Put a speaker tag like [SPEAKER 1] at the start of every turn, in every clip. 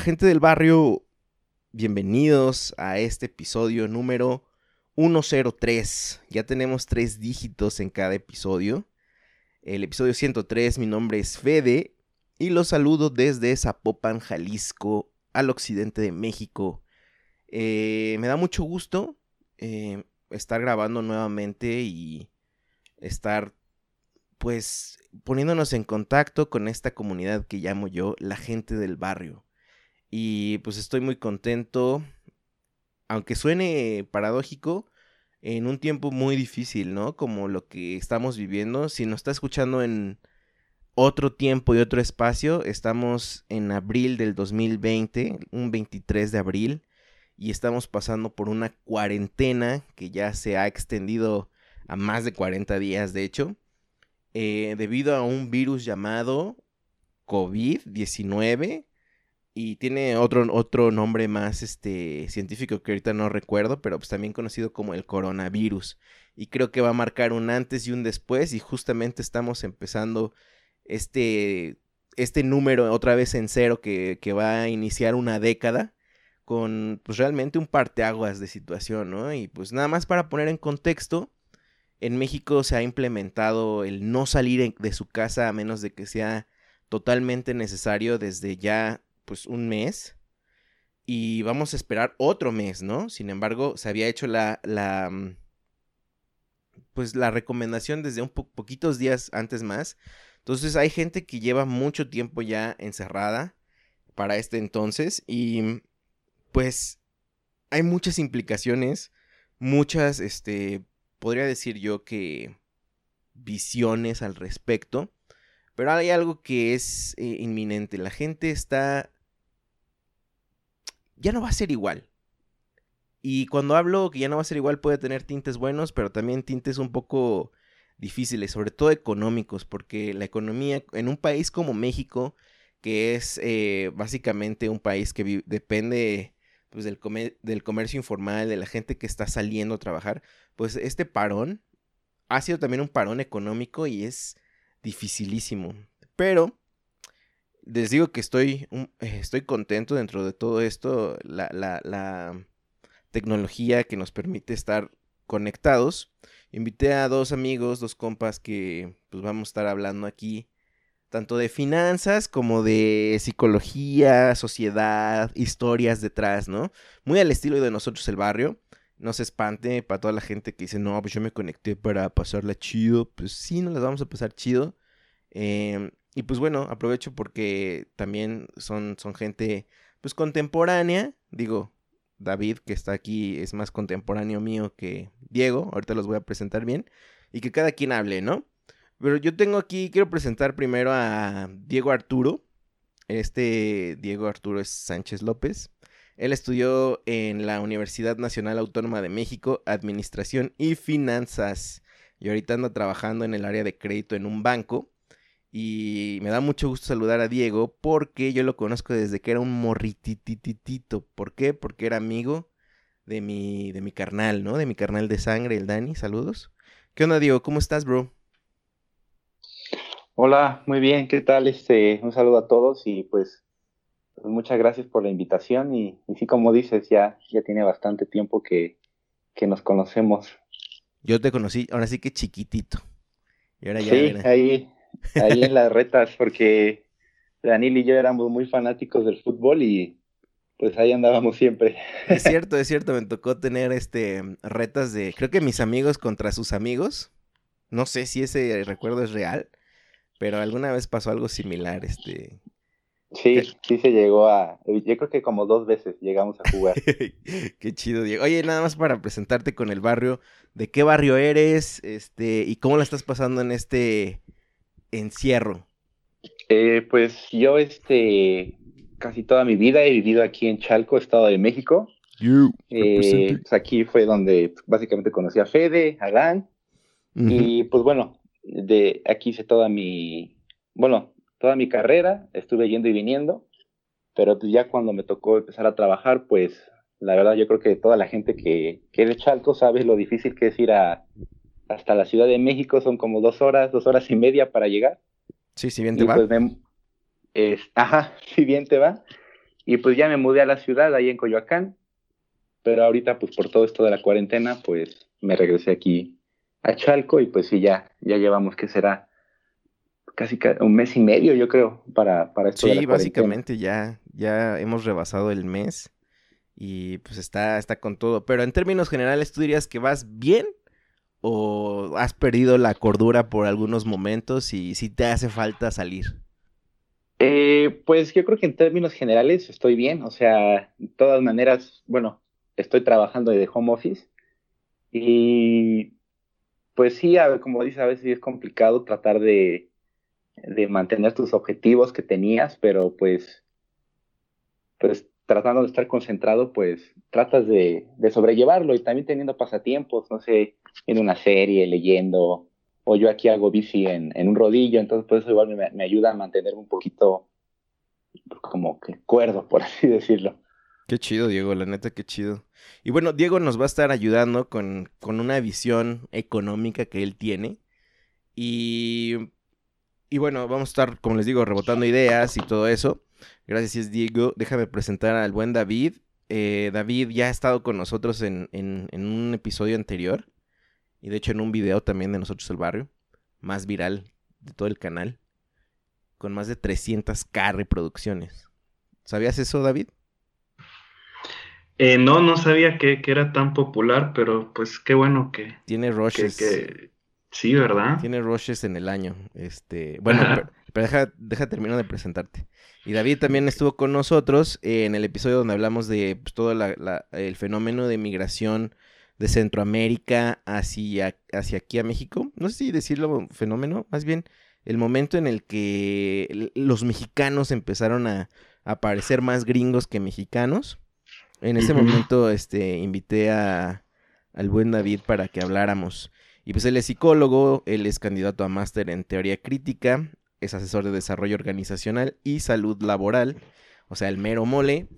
[SPEAKER 1] Gente del barrio, bienvenidos a este episodio número 103. Ya tenemos tres dígitos en cada episodio. El episodio 103, mi nombre es Fede y los saludo desde Zapopan, Jalisco, al occidente de México. Eh, me da mucho gusto eh, estar grabando nuevamente y estar pues poniéndonos en contacto con esta comunidad que llamo yo la gente del barrio. Y pues estoy muy contento, aunque suene paradójico, en un tiempo muy difícil, ¿no? Como lo que estamos viviendo. Si nos está escuchando en otro tiempo y otro espacio, estamos en abril del 2020, un 23 de abril, y estamos pasando por una cuarentena que ya se ha extendido a más de 40 días, de hecho, eh, debido a un virus llamado COVID-19 y tiene otro, otro nombre más este, científico que ahorita no recuerdo, pero pues también conocido como el coronavirus. Y creo que va a marcar un antes y un después y justamente estamos empezando este, este número otra vez en cero que, que va a iniciar una década con pues realmente un parteaguas de situación, ¿no? Y pues nada más para poner en contexto, en México se ha implementado el no salir de su casa a menos de que sea totalmente necesario desde ya pues un mes y vamos a esperar otro mes, ¿no? Sin embargo, se había hecho la, la mm, pues la recomendación desde un poquitos días antes más. Entonces hay gente que lleva mucho tiempo ya encerrada para este entonces y mm, pues hay muchas implicaciones, muchas, este, podría decir yo que visiones al respecto, pero hay algo que es eh, inminente. La gente está ya no va a ser igual. Y cuando hablo que ya no va a ser igual puede tener tintes buenos, pero también tintes un poco difíciles, sobre todo económicos, porque la economía en un país como México, que es eh, básicamente un país que depende pues, del, del comercio informal, de la gente que está saliendo a trabajar, pues este parón ha sido también un parón económico y es dificilísimo. Pero les digo que estoy, eh, estoy contento dentro de todo esto, la, la, tecnología que nos permite estar conectados. Invité a dos amigos, dos compas que pues vamos a estar hablando aquí tanto de finanzas como de psicología, sociedad, historias detrás, ¿no? Muy al estilo de nosotros el barrio. No se espante para toda la gente que dice, no, pues yo me conecté para pasarla chido. Pues sí, nos las vamos a pasar chido. Eh, y pues bueno, aprovecho porque también son, son gente pues contemporánea. Digo, David que está aquí es más contemporáneo mío que Diego. Ahorita los voy a presentar bien. Y que cada quien hable, ¿no? Pero yo tengo aquí, quiero presentar primero a Diego Arturo. Este Diego Arturo es Sánchez López. Él estudió en la Universidad Nacional Autónoma de México, Administración y Finanzas. Y ahorita anda trabajando en el área de crédito en un banco. Y me da mucho gusto saludar a Diego porque yo lo conozco desde que era un morritititito. ¿Por qué? Porque era amigo de mi, de mi carnal, ¿no? De mi carnal de sangre, el Dani. Saludos. ¿Qué onda, Diego? ¿Cómo estás, bro?
[SPEAKER 2] Hola, muy bien. ¿Qué tal? Este, un saludo a todos y pues, muchas gracias por la invitación. Y, y, sí, como dices, ya, ya tiene bastante tiempo que, que nos conocemos.
[SPEAKER 1] Yo te conocí, ahora sí que chiquitito.
[SPEAKER 2] Y ahora ya sí, ahí, ahí en las retas, porque Daniel y yo éramos muy fanáticos del fútbol y pues ahí andábamos siempre.
[SPEAKER 1] Es cierto, es cierto, me tocó tener este retas de, creo que mis amigos contra sus amigos. No sé si ese recuerdo es real, pero alguna vez pasó algo similar, este.
[SPEAKER 2] Sí, sí se llegó a, yo creo que como dos veces llegamos a jugar.
[SPEAKER 1] qué chido, Diego. Oye, nada más para presentarte con el barrio, ¿de qué barrio eres, este, y cómo la estás pasando en este encierro?
[SPEAKER 2] Eh, pues yo, este, casi toda mi vida he vivido aquí en Chalco, Estado de México. Eh, pues aquí fue donde básicamente conocí a Fede, a Dan, y pues bueno, de aquí hice toda mi, bueno, toda mi carrera, estuve yendo y viniendo, pero pues ya cuando me tocó empezar a trabajar, pues la verdad yo creo que toda la gente que, que es de Chalco sabe lo difícil que es ir a, hasta la Ciudad de México, son como dos horas, dos horas y media para llegar.
[SPEAKER 1] Sí, si bien te va.
[SPEAKER 2] Pues es, ajá, si bien te va. Y pues ya me mudé a la ciudad, ahí en Coyoacán, pero ahorita pues por todo esto de la cuarentena, pues me regresé aquí a Chalco y pues sí, ya, ya llevamos que será casi un mes y medio, yo creo, para, para esto.
[SPEAKER 1] Sí, básicamente ya, ya hemos rebasado el mes y pues está, está con todo. Pero en términos generales, ¿tú dirías que vas bien o has perdido la cordura por algunos momentos y si te hace falta salir?
[SPEAKER 2] Eh, pues yo creo que en términos generales estoy bien, o sea, de todas maneras, bueno, estoy trabajando de home office y pues sí, como dices, a veces es complicado tratar de, mantener tus objetivos que tenías, pero pues, pues tratando de estar concentrado, pues tratas de, sobrellevarlo y también teniendo pasatiempos, no sé, en una serie, leyendo, o yo aquí hago bici en, un rodillo, entonces pues eso igual me, ayuda a mantener un poquito como que cuerdo, por así decirlo.
[SPEAKER 1] Qué chido, Diego, la neta, qué chido. Y bueno, Diego nos va a estar ayudando con, con una visión económica que él tiene. Y, y bueno, vamos a estar, como les digo, rebotando ideas y todo eso. Gracias, Diego. Déjame presentar al buen David. Eh, David ya ha estado con nosotros en, en, en un episodio anterior. Y de hecho en un video también de Nosotros el Barrio, más viral de todo el canal, con más de 300k reproducciones. ¿Sabías eso, David?
[SPEAKER 3] Eh, no, no sabía que, era tan popular, pero pues qué bueno que...
[SPEAKER 1] Tiene rushes.
[SPEAKER 3] Sí, ¿verdad?
[SPEAKER 1] Tiene rushes en el año. Este, bueno, pero, deja, deja terminar de presentarte. Y David también estuvo con nosotros en el episodio donde hablamos de pues, todo el fenómeno de migración de Centroamérica hacia, hacia aquí a México. No sé si decirlo fenómeno, más bien el momento en el que los mexicanos empezaron a, a parecer más gringos que mexicanos. En ese momento este, invité a, al buen David para que habláramos. Y pues él es psicólogo, él es candidato a máster en teoría crítica, es asesor de desarrollo organizacional y salud laboral, o sea, el mero mole.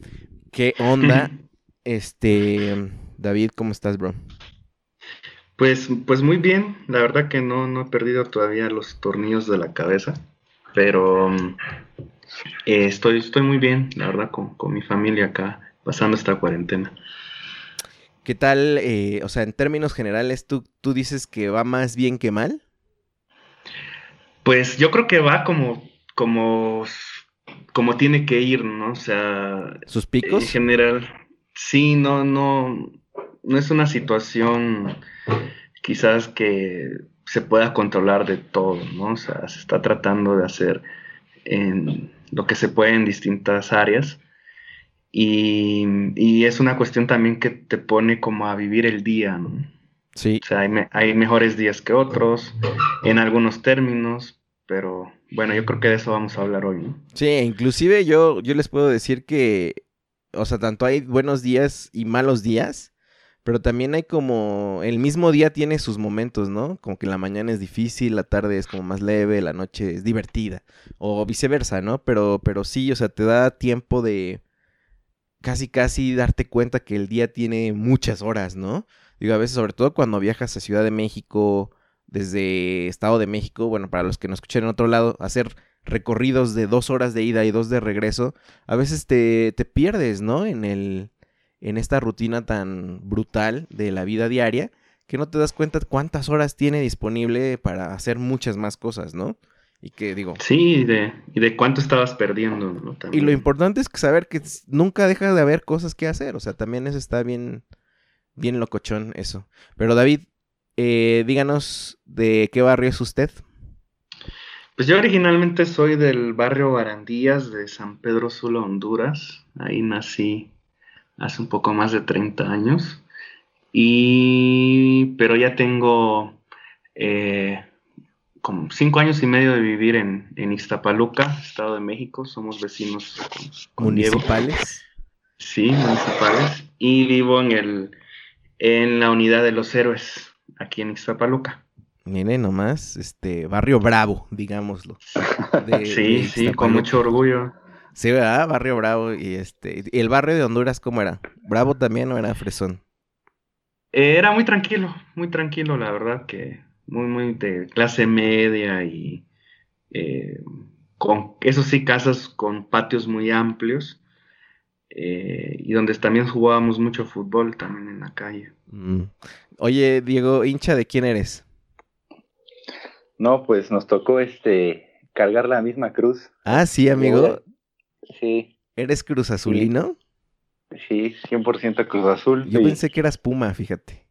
[SPEAKER 1] ¿Qué onda? Este, David, ¿cómo estás, bro?
[SPEAKER 3] Pues, pues muy bien, la verdad que no, no he perdido todavía los tornillos de la cabeza, pero eh, estoy, estoy muy bien, la verdad, con, mi familia acá, pasando esta cuarentena.
[SPEAKER 1] ¿Qué tal, eh, o sea, en términos generales, ¿tú, tú dices que va más bien que mal?
[SPEAKER 3] Pues yo creo que va como, como, como tiene que ir, ¿no? O sea...
[SPEAKER 1] ¿Sus picos?
[SPEAKER 3] En general, sí, no, no, no es una situación quizás que se pueda controlar de todo, ¿no? O sea, se está tratando de hacer en lo que se puede en distintas áreas. Y, es una cuestión también que te pone como a vivir el día, ¿no?
[SPEAKER 1] Sí.
[SPEAKER 3] O sea, hay, hay mejores días que otros, en algunos términos, pero bueno, yo creo que de eso vamos a hablar hoy, ¿no?
[SPEAKER 1] Sí, inclusive yo, yo les puedo decir que, o sea, tanto hay buenos días y malos días, pero también hay como, el mismo día tiene sus momentos, ¿no? Como que la mañana es difícil, la tarde es como más leve, la noche es divertida. O viceversa, ¿no? Pero, pero sí, o sea, te da tiempo de casi, casi darte cuenta que el día tiene muchas horas, ¿no? Digo, a veces, sobre todo cuando viajas a Ciudad de México, desde Estado de México, bueno, para los que no escuchen en otro lado, hacer recorridos de dos horas de ida y dos de regreso, a veces te, te pierdes, ¿no? En el en esta rutina tan brutal de la vida diaria que no te das cuenta cuántas horas tiene disponible para hacer muchas más cosas, ¿no? Y que digo.
[SPEAKER 3] Sí, y de, y de cuánto estabas perdiendo, ¿no?
[SPEAKER 1] Y lo importante es que saber que nunca deja de haber cosas que hacer. O sea, también eso está bien, bien locochón, eso. Pero David, eh, díganos de qué barrio es usted.
[SPEAKER 3] Pues yo originalmente soy del barrio Barandías de San Pedro Sula, Honduras. Ahí nací hace un poco más de 30 años. Y pero ya tengo eh, como cinco años y medio de vivir en, en Iztapaluca, Estado de México. Somos vecinos
[SPEAKER 1] municipales.
[SPEAKER 3] Sí, municipales. Y vivo en el en la unidad de los héroes, aquí en Iztapaluca.
[SPEAKER 1] Mire nomás, este barrio bravo, digámoslo.
[SPEAKER 3] sí, sí, con mucho orgullo.
[SPEAKER 1] Sí, ¿verdad? Barrio Bravo. Y este. ¿Y el barrio de Honduras cómo era? ¿Bravo también o era fresón?
[SPEAKER 3] era muy tranquilo, muy tranquilo, la verdad que muy, muy de clase media y eh, con, eso sí, casas con patios muy amplios eh, y donde también jugábamos mucho fútbol también en la calle.
[SPEAKER 1] Mm. Oye, Diego, hincha de quién eres?
[SPEAKER 2] No, pues nos tocó este cargar la misma cruz.
[SPEAKER 1] Ah, sí, amigo.
[SPEAKER 2] Sí.
[SPEAKER 1] ¿Eres cruz azulino?
[SPEAKER 2] Sí, 100% Cruz Azul.
[SPEAKER 1] Yo pensé que eras Puma, fíjate.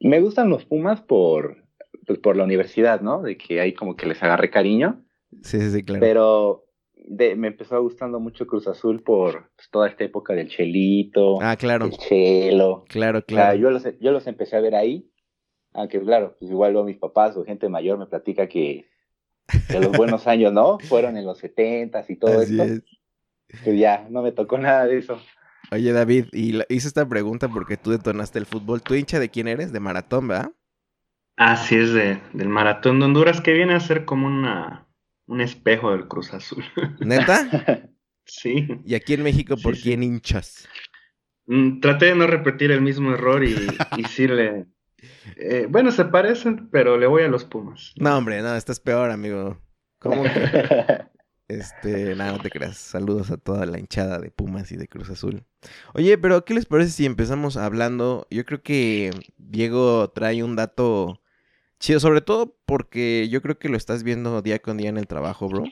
[SPEAKER 2] Me gustan los Pumas por, pues, por la universidad, ¿no? De que ahí como que les agarré cariño.
[SPEAKER 1] Sí, sí, claro.
[SPEAKER 2] Pero me empezó gustando mucho Cruz Azul por pues, toda esta época del Chelito.
[SPEAKER 1] Ah, claro.
[SPEAKER 2] El Chelo.
[SPEAKER 1] Claro, claro.
[SPEAKER 2] yo, los, yo los empecé a ver ahí. Aunque, claro, pues igual luego mis papás o gente mayor me platica que, los buenos años, ¿no? Fueron en los setentas y todo esto. Pues ya, no me tocó nada de eso.
[SPEAKER 1] Oye, David, y hice esta pregunta porque tú detonaste el fútbol. ¿Tú hincha de quién eres? De maratón, ¿verdad?
[SPEAKER 3] Así es, de, del maratón de Honduras, que viene a ser como una, un espejo del Cruz Azul.
[SPEAKER 1] ¿Neta?
[SPEAKER 3] sí.
[SPEAKER 1] ¿Y aquí en México por quién hinchas?
[SPEAKER 3] Mm, traté de no repetir el mismo error y, y sí le... Eh, bueno, se parecen, pero le voy a los Pumas.
[SPEAKER 1] No, hombre, no, estás peor, amigo. ¿Cómo que? Este, nada, no te creas. Saludos a toda la hinchada de Pumas y de Cruz Azul. Oye, pero ¿qué les parece si empezamos hablando? Yo creo que Diego trae un dato chido, sobre todo porque yo creo que lo estás viendo día con día en el trabajo, bro.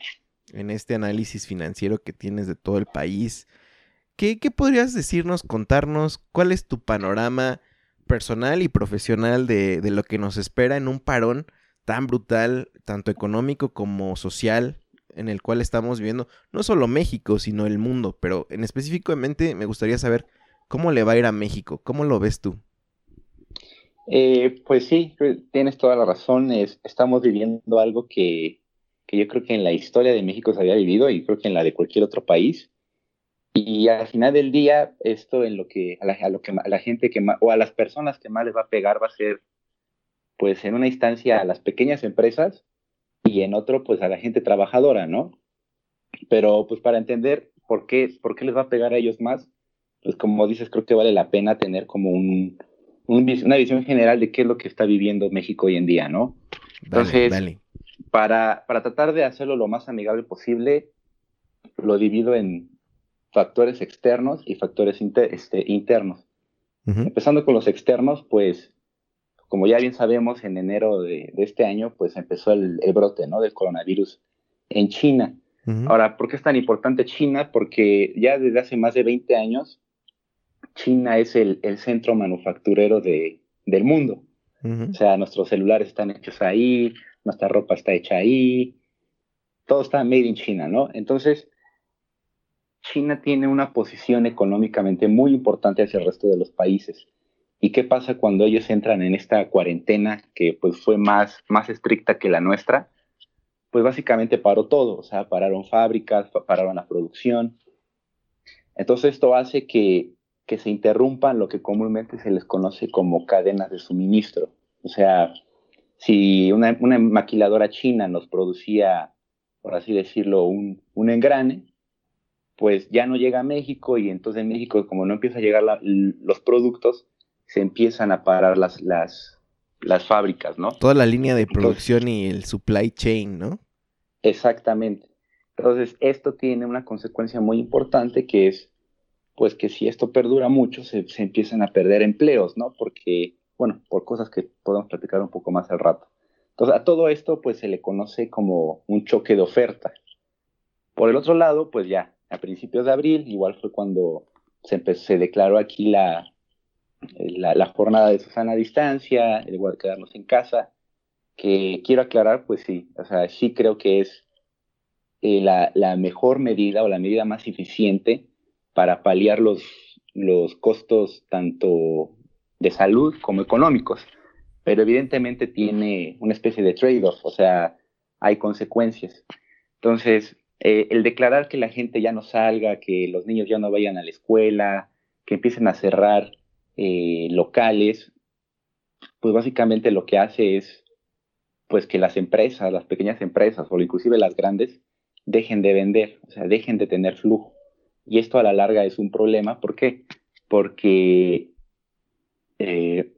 [SPEAKER 1] En este análisis financiero que tienes de todo el país. ¿Qué, podrías decirnos, contarnos? ¿Cuál es tu panorama personal y profesional de, de lo que nos espera en un parón tan brutal, tanto económico como social? en el cual estamos viviendo, no solo México, sino el mundo, pero en específicamente me gustaría saber cómo le va a ir a México, ¿cómo lo ves tú?
[SPEAKER 2] Eh, pues sí, tienes toda la razón, estamos viviendo algo que, yo creo que en la historia de México se había vivido y creo que en la de cualquier otro país. Y al final del día, esto en lo que a lo que la gente que o a las personas que más les va a pegar va a ser, pues en una instancia a las pequeñas empresas y en otro pues a la gente trabajadora, ¿no? Pero pues para entender por qué, por qué les va a pegar a ellos más, pues como dices, creo que vale la pena tener como un, una visión general de qué es lo que está viviendo México hoy en día, ¿no? Entonces, Para, para tratar de hacerlo lo más amigable posible, lo divido en factores externos y factores este, internos. Empezando con los externos, pues como ya bien sabemos, en enero de, este año, pues empezó el, brote, ¿no? Del coronavirus en China. Ahora, ¿por qué es tan importante China? Porque ya desde hace más de 20 años, China es el, centro manufacturero de, del mundo. O sea, nuestros celulares están hechos ahí, nuestra ropa está hecha ahí, todo está made in China, ¿no? Entonces, China tiene una posición económicamente muy importante hacia el resto de los países. ¿Y qué pasa cuando ellos entran en esta cuarentena que pues fue más, más estricta que la nuestra? Pues básicamente paró todo, o sea, pararon fábricas, pararon la producción. Entonces esto hace que, que se interrumpan lo que comúnmente se les conoce como cadenas de suministro. O sea, si una, una maquiladora china nos producía, por así decirlo, un, un, engrane, pues ya no llega a México y entonces en México, como no empieza a llegar los productos, se empiezan a parar las, las, las fábricas, ¿no?
[SPEAKER 1] Toda la línea de producción y el supply chain, ¿no?
[SPEAKER 2] Exactamente. Entonces, esto tiene una consecuencia muy importante que es, pues que si esto perdura mucho, se, empiezan a perder empleos, ¿no? Porque bueno, por cosas que podemos platicar un poco más al rato. Entonces, a todo esto, pues se le conoce como un choque de oferta. Por el otro lado, pues ya, a principios de abril, igual fue cuando se, se declaró aquí la, la, jornada de Susana a distancia, el igual quedarnos en casa, que quiero aclarar, pues sí, o sea, sí creo que es eh, la, la, mejor medida o la medida más eficiente para paliar los, los costos tanto de salud como económicos, pero evidentemente tiene una especie de trade-off, o sea, hay consecuencias. Entonces, eh, el declarar que la gente ya no salga, que los niños ya no vayan a la escuela, que empiecen a cerrar eh, locales, pues básicamente lo que hace es pues que las empresas, las pequeñas empresas o inclusive las grandes dejen de vender, o sea, dejen de tener flujo. Y esto a la larga es un problema, ¿por qué? Porque eh,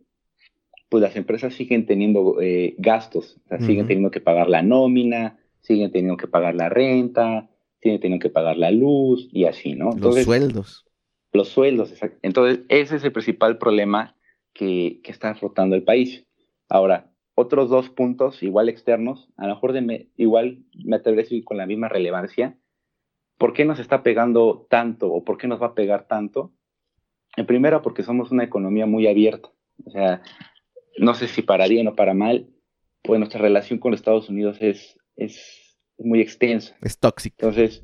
[SPEAKER 2] pues las empresas siguen teniendo eh, gastos, o sea, siguen teniendo que pagar la nómina, siguen teniendo que pagar la renta, siguen teniendo que pagar la luz y así, ¿no?
[SPEAKER 1] los sueldos.
[SPEAKER 2] Los sueldos, exacto. Entonces, ese es el principal problema que, que está afrontando el país. Ahora, otros dos puntos, igual externos, a lo mejor de igual me atrevería a decir con la misma relevancia. ¿Por qué nos está pegando tanto o por qué nos va a pegar tanto? En primera, porque somos una economía muy abierta. O sea, no sé si para bien o para mal, pues nuestra relación con Estados Unidos es, es muy extensa.
[SPEAKER 1] Es tóxica.
[SPEAKER 2] Entonces,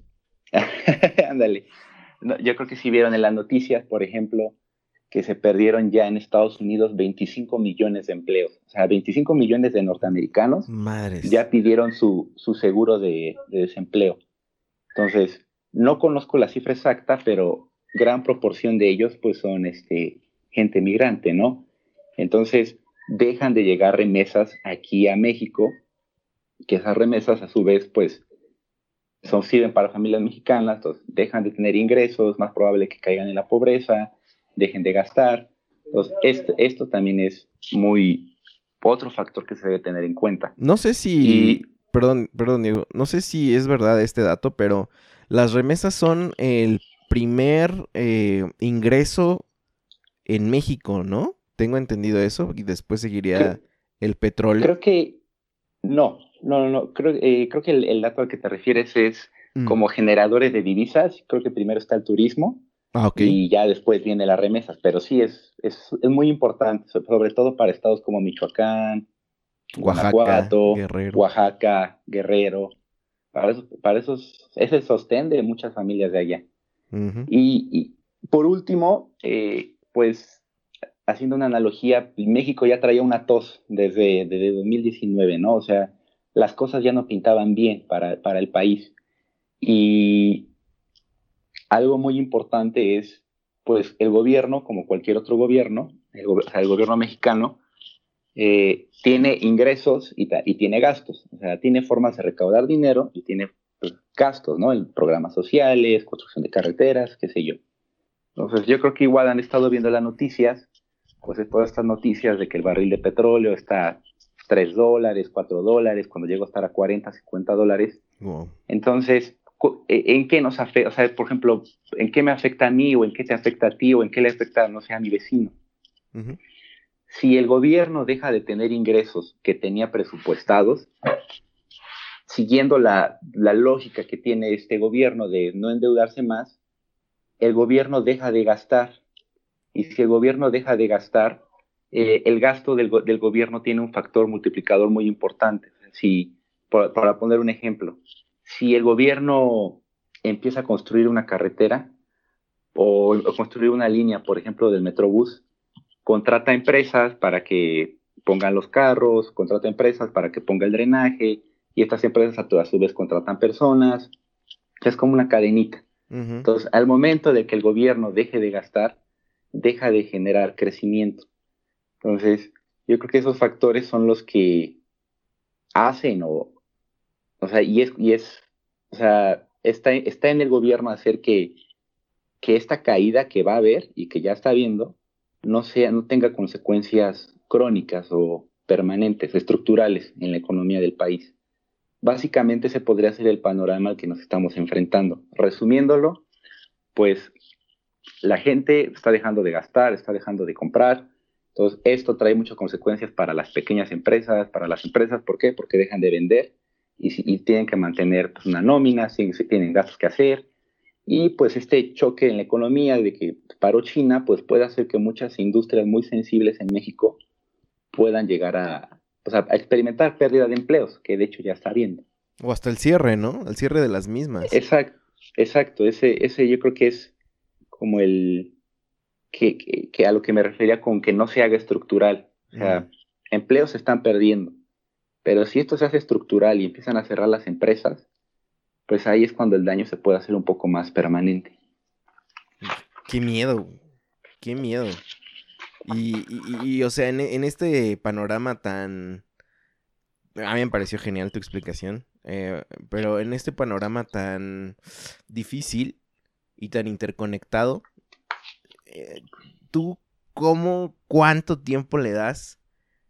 [SPEAKER 2] ándale. yo creo que si vieron en las noticias, por ejemplo, que se perdieron ya en Estados Unidos 25 millones de empleos. O sea, 25 millones de norteamericanos ya pidieron su, su seguro de, de, desempleo. Entonces, no conozco la cifra exacta, pero gran proporción de ellos pues son este, gente migrante, ¿no? Entonces, dejan de llegar remesas aquí a México, que esas remesas a su vez pues son, sirven para familias mexicanas, entonces dejan de tener ingresos, más probable que caigan en la pobreza, dejen de gastar. Entonces, esto, esto también es muy otro factor que se debe tener en cuenta.
[SPEAKER 1] No sé si, perdón, perdón, Diego, no sé si es verdad este dato, pero las remesas son el primer eh, ingreso en México, ¿no? Tengo entendido eso y después seguiría el petróleo.
[SPEAKER 2] Creo que no, no, no, no. Creo, eh, creo que el, dato al que te refieres es mm. como generadores de divisas. Creo que primero está el turismo
[SPEAKER 1] ah,
[SPEAKER 2] y ya después viene las remesas. Pero sí es, es, es, muy importante, sobre todo para estados como Michoacán,
[SPEAKER 1] Oaxaca, Guerrero.
[SPEAKER 2] Oaxaca, Guerrero. Para, eso, para esos, es el sostén de muchas familias de allá y, por último, eh, pues haciendo una analogía, México ya traía una tos desde, desde 2019, ¿no? O sea, las cosas ya no pintaban bien para, para el país. Y algo muy importante es, pues, el gobierno, como cualquier otro gobierno, el, el gobierno mexicano, eh, tiene ingresos y, y, tiene gastos. O sea, tiene formas de recaudar dinero y tiene pues, gastos, ¿no? En programas sociales, construcción de carreteras, qué sé yo. Entonces, yo creo que igual han estado viendo las noticias, pues todas estas noticias de que el barril de petróleo está a 3 dólares, 4 dólares, cuando llegó a estar a 40, 50 dólares. Entonces, e, ¿en qué nos afecta? O sea, por ejemplo, ¿en qué me afecta a mí o en qué te afecta a ti o en qué le afecta, no sé, a mi vecino? Si el gobierno deja de tener ingresos que tenía presupuestados, siguiendo la, lógica que tiene este gobierno de no endeudarse más, el gobierno deja de gastar. Y si el gobierno deja de gastar, eh, el gasto del, gobierno tiene un factor multiplicador muy importante. Si, para poner un ejemplo, si el gobierno empieza a construir una carretera o, o, construir una línea, por ejemplo, del Metrobús, contrata empresas para que pongan los carros, contrata empresas para que ponga el drenaje, y estas empresas a, su vez contratan personas, es como una cadenita. Entonces, al momento de que el gobierno deje de gastar, deja de generar crecimiento. Entonces, yo creo que esos factores son los que hacen o, o sea, y es, y es, o sea, está, está en el gobierno hacer que, que esta caída que va a haber y que ya está habiendo no sea, no tenga consecuencias crónicas o permanentes, estructurales en la economía del país. Básicamente ese podría ser el panorama al que nos estamos enfrentando. Resumiéndolo, pues la gente está dejando de gastar, está dejando de comprar, Entonces, esto trae muchas consecuencias para las pequeñas empresas, para las empresas, ¿por qué? Porque dejan de vender y, tienen que mantener pues, una nómina, tienen gastos que hacer. Y pues este choque en la economía de que paró China, pues puede hacer que muchas industrias muy sensibles en México puedan llegar a, pues, a experimentar pérdida de empleos, que de hecho ya está viendo.
[SPEAKER 1] O hasta el cierre, ¿no? El cierre de las mismas.
[SPEAKER 2] Exacto, exacto. Ese, ese yo creo que es como el, que, a lo que me refería con que no se haga estructural. O sea, empleos se están perdiendo. Pero si esto se hace estructural y empiezan a cerrar las empresas, pues ahí es cuando el daño se puede hacer un poco más permanente.
[SPEAKER 1] Qué miedo, qué miedo. Y, y, o sea, en, en, este panorama tan... A mí me pareció genial tu explicación, eh, pero en este panorama tan difícil y tan interconectado, eh, ¿tú cómo, cuánto tiempo le das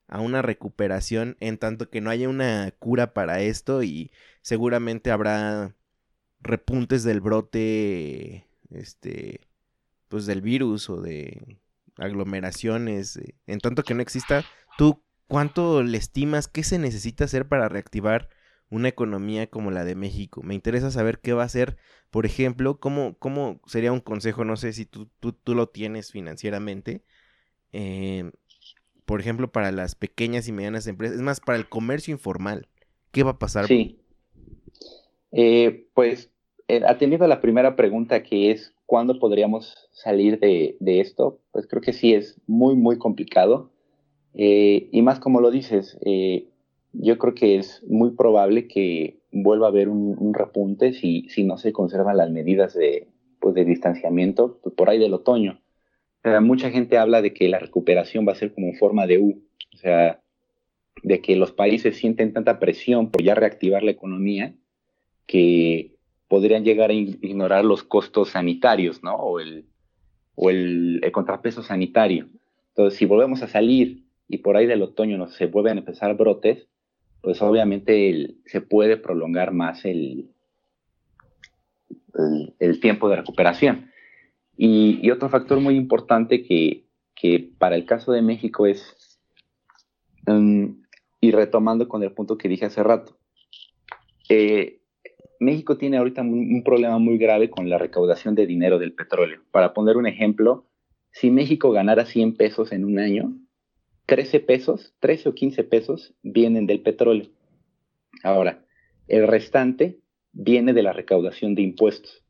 [SPEAKER 1] a una recuperación en tanto que no haya una cura para esto y seguramente habrá repuntes del brote, este, pues del virus o de aglomeraciones, eh, en tanto que no exista, ¿tú cuánto le estimas que se necesita hacer para reactivar una economía como la de México. Me interesa saber qué va a ser, por ejemplo, cómo, cómo sería un consejo, no sé si tú, tú, lo tienes financieramente, eh, por ejemplo, para las pequeñas y medianas empresas, es más, para el comercio informal, ¿qué va a pasar?
[SPEAKER 2] Sí. Eh, pues, eh, atendiendo a la primera pregunta que es, ¿cuándo podríamos salir de, esto? Pues creo que sí es muy, muy complicado. y más como lo dices, yo creo que es muy probable que vuelva a haber un, repunte si, si, no se conservan las medidas de, pues, de distanciamiento pues, por ahí del otoño. Mucha gente habla de que la recuperación va a ser como en forma de U, o sea, de que los países sienten tanta presión por ya reactivar la economía que podrían llegar a ignorar los costos sanitarios, ¿no? O el, o el, el contrapeso sanitario. Entonces, si volvemos a salir y por ahí del otoño nos se vuelven a empezar brotes, pues obviamente se puede prolongar más el, el, tiempo de recuperación. Y, otro factor muy importante que, para el caso de México es, um, y retomando con el punto que dije hace rato, eh, México tiene ahorita un, problema muy grave con la recaudación de dinero del petróleo. Para poner un ejemplo, si México ganara 100 pesos en un año, 13 pesos, 13 o 15 pesos vienen del petróleo. Ahora, el restante viene de la recaudación de impuestos.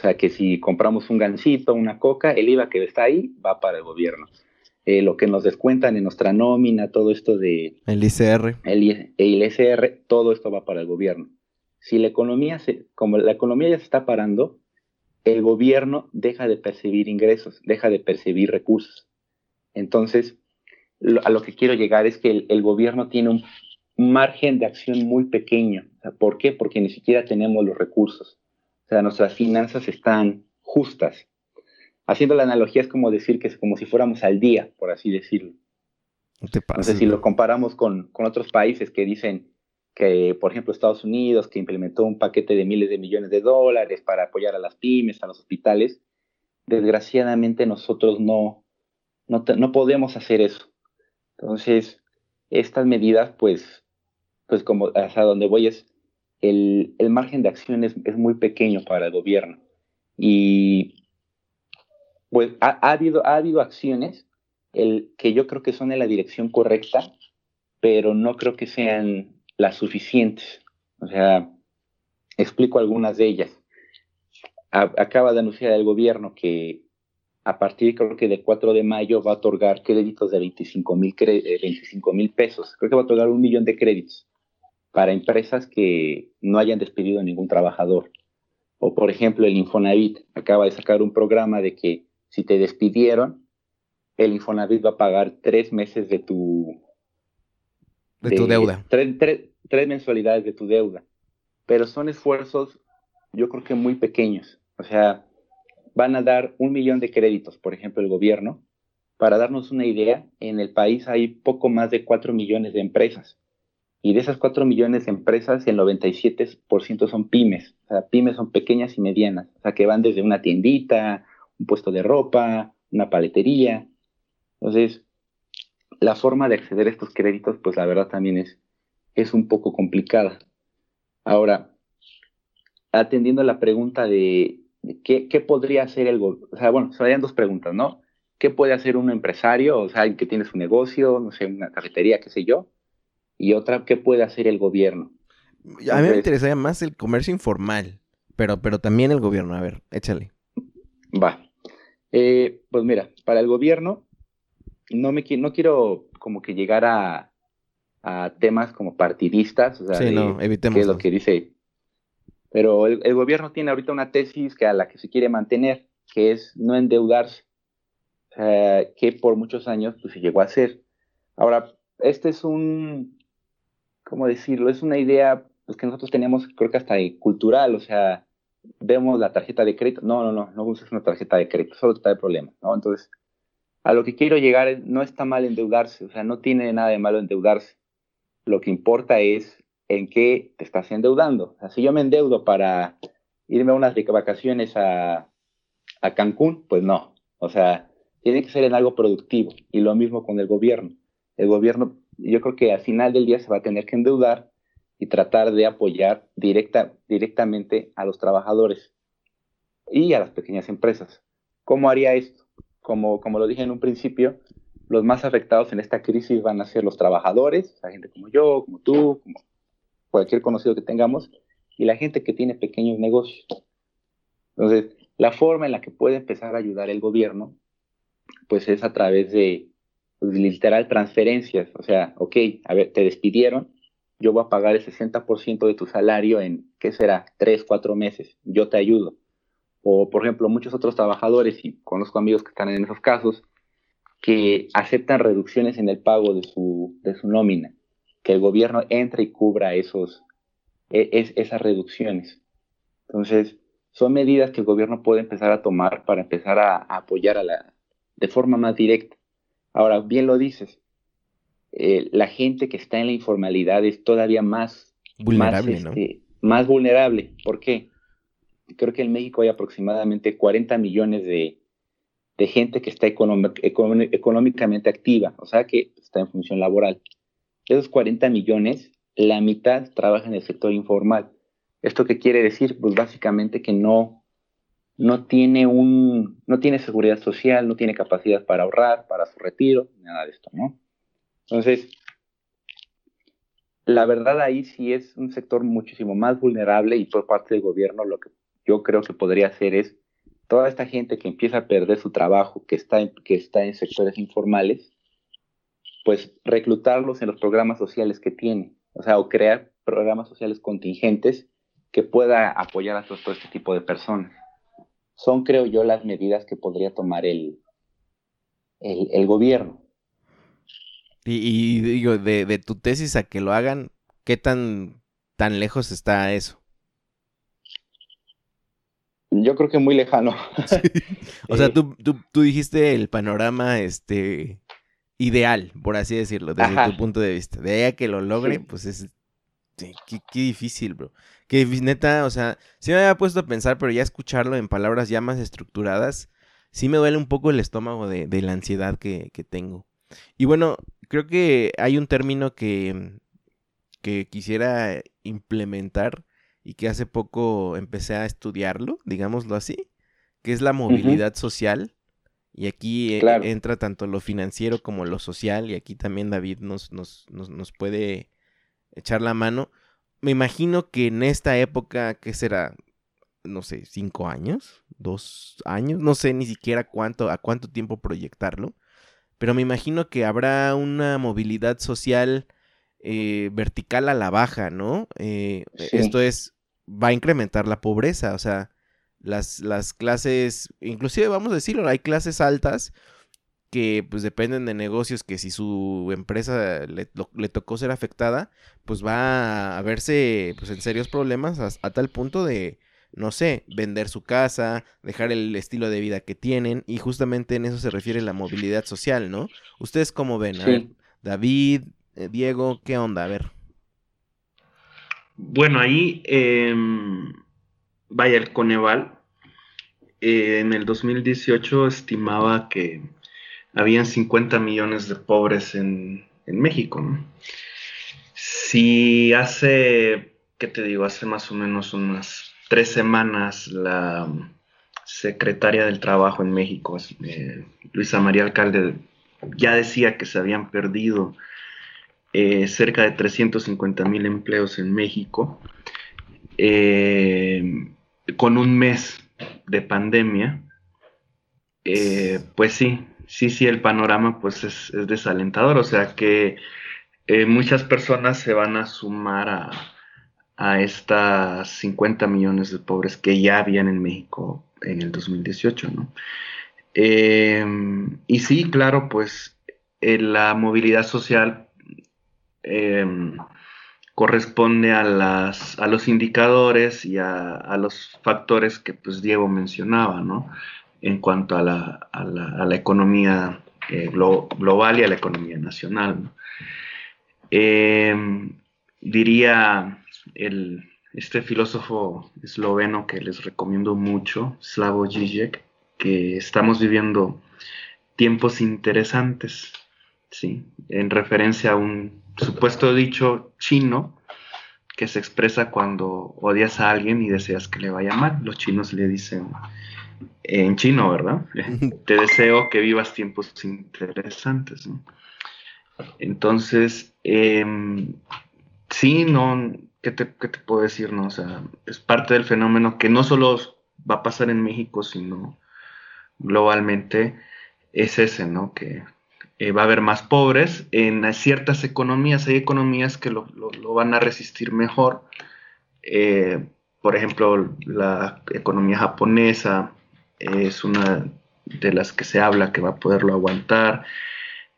[SPEAKER 2] O sea que si compramos un gansito, una coca, el IVA que está ahí va para el gobierno. Eh, lo que nos descuentan en nuestra nómina, todo esto de...
[SPEAKER 1] El ICR.
[SPEAKER 2] El, el ICR, todo esto va para el gobierno. Si la economía, se, como la economía ya se está parando, el gobierno deja de percibir ingresos, deja de percibir recursos. Entonces, a lo que quiero llegar es que el, gobierno tiene un, margen de acción muy pequeño. ¿Por qué? Porque ni siquiera tenemos los recursos. O sea, nuestras finanzas están justas. Haciendo la analogía es como decir que es como si fuéramos al día, por así decirlo. No, te sé si lo comparamos con, con otros países que dicen que, por ejemplo, Estados Unidos, que implementó un paquete de miles de millones de dólares para apoyar a las pymes, a los hospitales, desgraciadamente nosotros no, no, no podemos hacer eso. Entonces, estas medidas, pues, pues como hasta donde voy es, el, margen de acción es, muy pequeño para el gobierno. Y pues ha, habido, ha habido acciones el, que yo creo que son en la dirección correcta, pero no creo que sean las suficientes. O sea, explico algunas de ellas. acaba de anunciar el gobierno que a partir creo que del 4 de mayo va a otorgar créditos de 25 mil eh, pesos. Creo que va a otorgar un millón de créditos para empresas que no hayan despedido a ningún trabajador. O por ejemplo el Infonavit acaba de sacar un programa de que si te despidieron, el Infonavit va a pagar tres meses de tu...
[SPEAKER 1] De, tu deuda.
[SPEAKER 2] tres mensualidades de tu deuda. Pero son esfuerzos, yo creo que muy pequeños. O sea, van a dar un millón de créditos, por ejemplo, el gobierno. Para darnos una idea, en el país hay poco más de 4 millones de empresas. Y de esas 4 millones de empresas, el 97% son pymes. O sea, pymes son pequeñas y medianas. O sea, que van desde una tiendita, un puesto de ropa, una paletería. Entonces, la forma de acceder a estos créditos, pues la verdad también es, es un poco complicada. Ahora, atendiendo a la pregunta de, qué, qué, podría hacer el gobierno, o sea, bueno, serían dos preguntas, ¿no? ¿Qué puede hacer un empresario, o sea, alguien que tiene su negocio, no sé, una cafetería, qué sé yo? Y otra, ¿qué puede hacer el gobierno?
[SPEAKER 1] a mí me interesaría más el comercio informal, pero, pero también el gobierno. A ver, échale.
[SPEAKER 2] Va. Eh, pues mira, para el gobierno, no, me, no quiero como que llegar a, a temas como partidistas, o sea,
[SPEAKER 1] sí, no, evitemos.
[SPEAKER 2] es lo que dice. Pero el, el, gobierno tiene ahorita una tesis que a la que se quiere mantener, que es no endeudarse, que por muchos años pues, se llegó a hacer. Ahora, este es un, ¿cómo decirlo? Es una idea pues, que nosotros tenemos, creo que hasta cultural, o sea, vemos la tarjeta de crédito. No, no, no, no usas una tarjeta de crédito, solo está el problema, ¿no? Entonces, a lo que quiero llegar es, no está mal endeudarse, o sea, no tiene nada de malo endeudarse. Lo que importa es en qué te estás endeudando. O sea, si yo me endeudo para irme a unas vacaciones a Cancún, pues no. O sea, tiene que ser en algo productivo. Y lo mismo con el gobierno. El gobierno, yo creo que al final del día se va a tener que endeudar y tratar de apoyar directa, directamente a los trabajadores y a las pequeñas empresas. ¿Cómo haría esto? Como, como lo dije en un principio, los más afectados en esta crisis van a ser los trabajadores, la gente como yo, como tú, cualquier conocido que tengamos, y la gente que tiene pequeños negocios. Entonces, la forma en la que puede empezar a ayudar el gobierno, pues es a través de literal transferencias. O sea, ok, a ver, te despidieron, yo voy a pagar el 60% de tu salario en, ¿qué será? Tres, cuatro meses, yo te ayudo. O, por ejemplo, muchos otros trabajadores, y conozco amigos que están en esos casos, que aceptan reducciones en el pago de su, de su nómina, que el gobierno entre y cubra esos, e, es, esas reducciones. Entonces, son medidas que el gobierno puede empezar a tomar para empezar a, a apoyar a la, de forma más directa. Ahora, bien lo dices, eh, la gente que está en la informalidad es todavía más
[SPEAKER 1] vulnerable,
[SPEAKER 2] más, este, más vulnerable. ¿Por qué? Creo que en México hay aproximadamente 40 millones de, de gente que está económicamente activa, o sea que está en función laboral. De esos 40 millones, la mitad trabaja en el sector informal. ¿Esto qué quiere decir? Pues básicamente que no, no tiene un, no tiene seguridad social, no tiene capacidad para ahorrar, para su retiro, nada de esto, ¿no? Entonces, la verdad ahí sí es un sector muchísimo más vulnerable y por parte del gobierno lo que yo creo que podría hacer es toda esta gente que empieza a perder su trabajo, que está en, que está en sectores informales, pues reclutarlos en los programas sociales que tiene, o sea, o crear programas sociales contingentes que pueda apoyar a todo, este tipo de personas. Son, creo yo, las medidas que podría tomar el, el, el gobierno.
[SPEAKER 1] Y, digo, de, tu tesis a que lo hagan, ¿qué tan, tan lejos está eso?
[SPEAKER 2] Yo creo que muy lejano.
[SPEAKER 1] O sea, eh, tú, tú, dijiste el panorama este ideal, por así decirlo, desde tu punto de vista. De ahí a que lo logre, pues es qué, qué, difícil, bro. Que neta, o sea, sí me había puesto a pensar, pero ya escucharlo en palabras ya más estructuradas, sí me duele un poco el estómago de, de la ansiedad que, que tengo. Y bueno, creo que hay un término que, que quisiera implementar y que hace poco empecé a estudiarlo, digámoslo así, que es la movilidad social. Y aquí eh, entra tanto lo financiero como lo social, y aquí también David nos, nos, nos, nos puede echar la mano. Me imagino que en esta época, ¿qué será? No sé, cinco años, dos años, no sé ni siquiera cuánto, a cuánto tiempo proyectarlo pero me imagino que habrá una movilidad social eh, vertical a la baja, ¿no? Eh, esto es, va a incrementar la pobreza, o sea, las, las clases, inclusive vamos a decirlo, hay clases altas que pues dependen de negocios que si su empresa le, le tocó ser afectada, pues va a verse pues en serios problemas a tal punto de no sé, vender su casa, dejar el estilo de vida que tienen y justamente en eso se refiere la movilidad social, ¿no? ¿Ustedes cómo ven? A ver, David, eh, Diego, ¿qué onda? A ver.
[SPEAKER 3] Bueno, ahí, em, vaya, el Coneval eh, en el 2018 estimaba que habían 50 millones de pobres en, México. Si hace, ¿qué te digo? Hace más o menos unas tres semanas la secretaria del Trabajo en México, eh, Luisa María Alcalde, ya decía que se habían perdido eh, cerca de 350 mil empleos en México, eh, con un mes de pandemia, pues sí, sí, sí, el panorama pues es, desalentador, o sea que muchas personas se van a sumar a, a estas 50 millones de pobres que ya habían en México en el 2018, ¿no? y sí, claro, pues la movilidad social Em, corresponde a, las, a los indicadores y a, los factores que pues Diego mencionaba, ¿no? En cuanto a la, economía eh, global y a la economía nacional. Em, diría el, este filósofo esloveno que les recomiendo mucho, Slavoj Žižek, que estamos viviendo tiempos interesantes, ¿sí? En referencia a un supuesto dicho chino que se expresa cuando odias a alguien y deseas que le vaya mal. Los chinos le dicen en chino, ¿verdad? Te deseo que vivas tiempos interesantes. Entonces, em, sí, no, ¿qué te, ¿qué te, puedo decir? No? O sea, es parte del fenómeno que no solo va a pasar en México, sino globalmente, es ese, ¿no? Que eh, va a haber más pobres. En ciertas economías hay economías que lo, van a resistir mejor. Eh, por ejemplo, la economía japonesa es una de las que se habla que va a poderlo aguantar.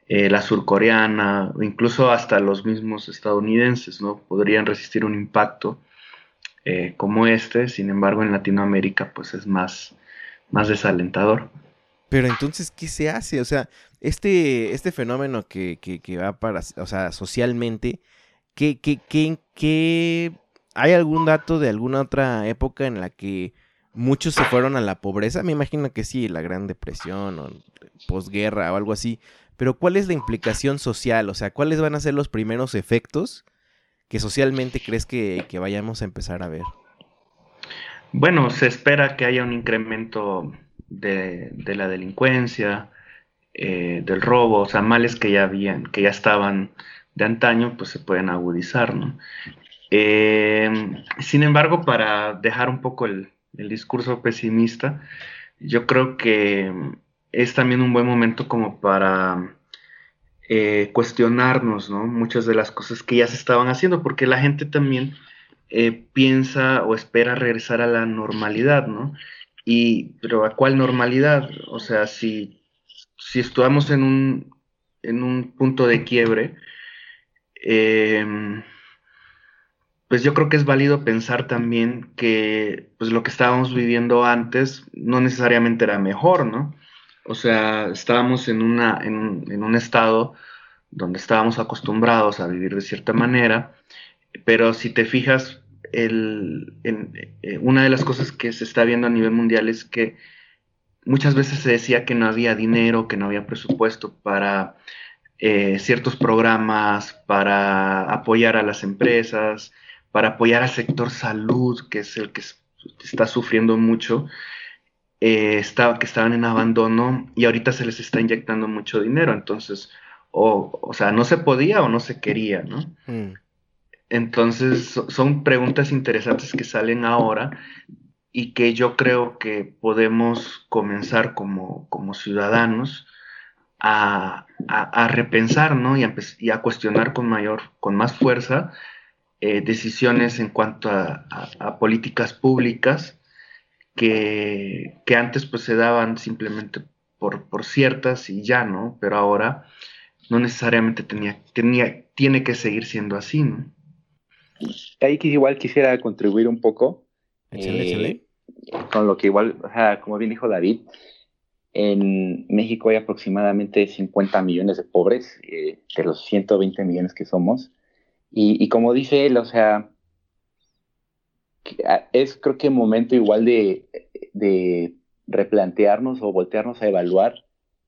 [SPEAKER 3] Eh, la surcoreana, incluso hasta los mismos estadounidenses, ¿no? Podrían resistir un impacto como este. Sin embargo, en Latinoamérica, pues es más, más desalentador.
[SPEAKER 1] Pero entonces, ¿qué se hace? O sea, este, este fenómeno que, que, va para, o sea, socialmente, ¿qué, qué, qué, qué, hay algún dato de alguna otra época en la que muchos se fueron a la pobreza? Me imagino que sí, la Gran Depresión o posguerra o algo así. Pero ¿cuál es la implicación social? O sea, ¿cuáles van a ser los primeros efectos que socialmente crees que, que vayamos a empezar a ver?
[SPEAKER 3] Bueno, se espera que haya un incremento de, la delincuencia, eh, del robo, o sea, males que ya habían, que ya estaban de antaño, pues se pueden agudizar, ¿no? Eh, sin embargo, para dejar un poco el, discurso pesimista, yo creo que es también un buen momento como para eh, cuestionarnos, ¿no? Muchas de las cosas que ya se estaban haciendo, porque la gente también piensa o espera regresar a la normalidad, ¿no? Y, pero ¿a cuál normalidad? O sea, si, si estamos en un, en un punto de quiebre, em, pues yo creo que es válido pensar también que pues lo que estábamos viviendo antes no necesariamente era mejor, ¿no? O sea, estábamos en, una, en, en un estado donde estábamos acostumbrados a vivir de cierta manera, pero si te fijas, el, eh, una de las cosas que se está viendo a nivel mundial es que muchas veces se decía que no había dinero, que no había presupuesto para eh, ciertos programas, para apoyar a las empresas, para apoyar al sector salud, que es el que está sufriendo mucho, eh, estaba, que estaban en abandono y ahorita se les está inyectando mucho dinero. Entonces, o, o sea, no se podía o no se quería, ¿no? Mm. Entonces, son preguntas interesantes que salen ahora y que yo creo que podemos comenzar como, ciudadanos a, repensar ¿no? y, a, cuestionar con mayor, con más fuerza eh, decisiones en cuanto a, políticas públicas que, antes pues se daban simplemente por, por, ciertas y ya, ¿no? Pero ahora no necesariamente tenía, tenía, tiene que seguir siendo así, ¿no?
[SPEAKER 2] ahí igual quisiera contribuir un poco. Eh, con lo que igual, como bien dijo David, en México hay aproximadamente 50 millones de pobres, eh, de los 120 millones que somos. Y, como dice él, o sea, ah, es creo que momento igual de, de replantearnos o voltearnos a evaluar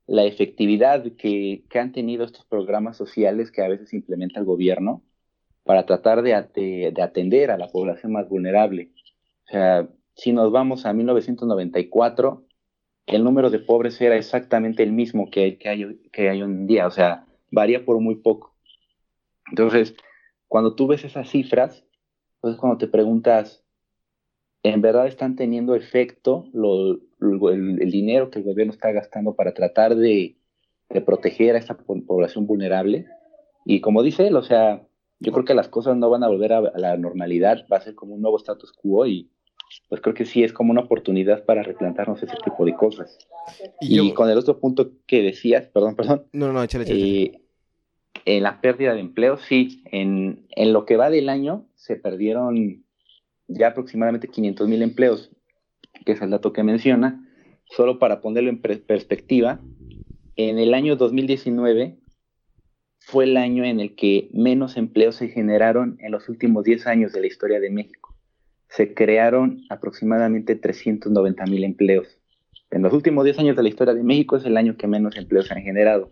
[SPEAKER 2] la efectividad que, han tenido estos programas sociales que a veces implementa el gobierno para tratar de, atender a la población más vulnerable. O sea, si nos vamos a 1994, el número de pobres era exactamente el mismo que, que, hay, que hay hoy en día, o sea, varía por muy poco. Entonces, cuando tú ves esas cifras, pues cuando te preguntas, ¿en verdad están teniendo efecto el, dinero que el gobierno está gastando para tratar de, proteger a esta población vulnerable? Y como dice él, o sea, yo creo que las cosas no van a volver a, la normalidad, va a ser como un nuevo status quo y pues creo que sí es como una oportunidad para replantarnos ese tipo de cosas. Y, con el otro punto que decías, perdón, perdón.
[SPEAKER 1] No, no, échale,
[SPEAKER 2] eh, en la pérdida de empleo, sí, en, en, lo que va del año se perdieron ya aproximadamente 500 mil empleos, que es el dato que menciona. Solo para ponerlo en perspectiva, en el año 2019 fue el año en el que menos empleos se generaron en los últimos 10 años de la historia de México. Se crearon aproximadamente 390 mil empleos. En los últimos 10 años de la historia de México es el año que menos empleos se han generado.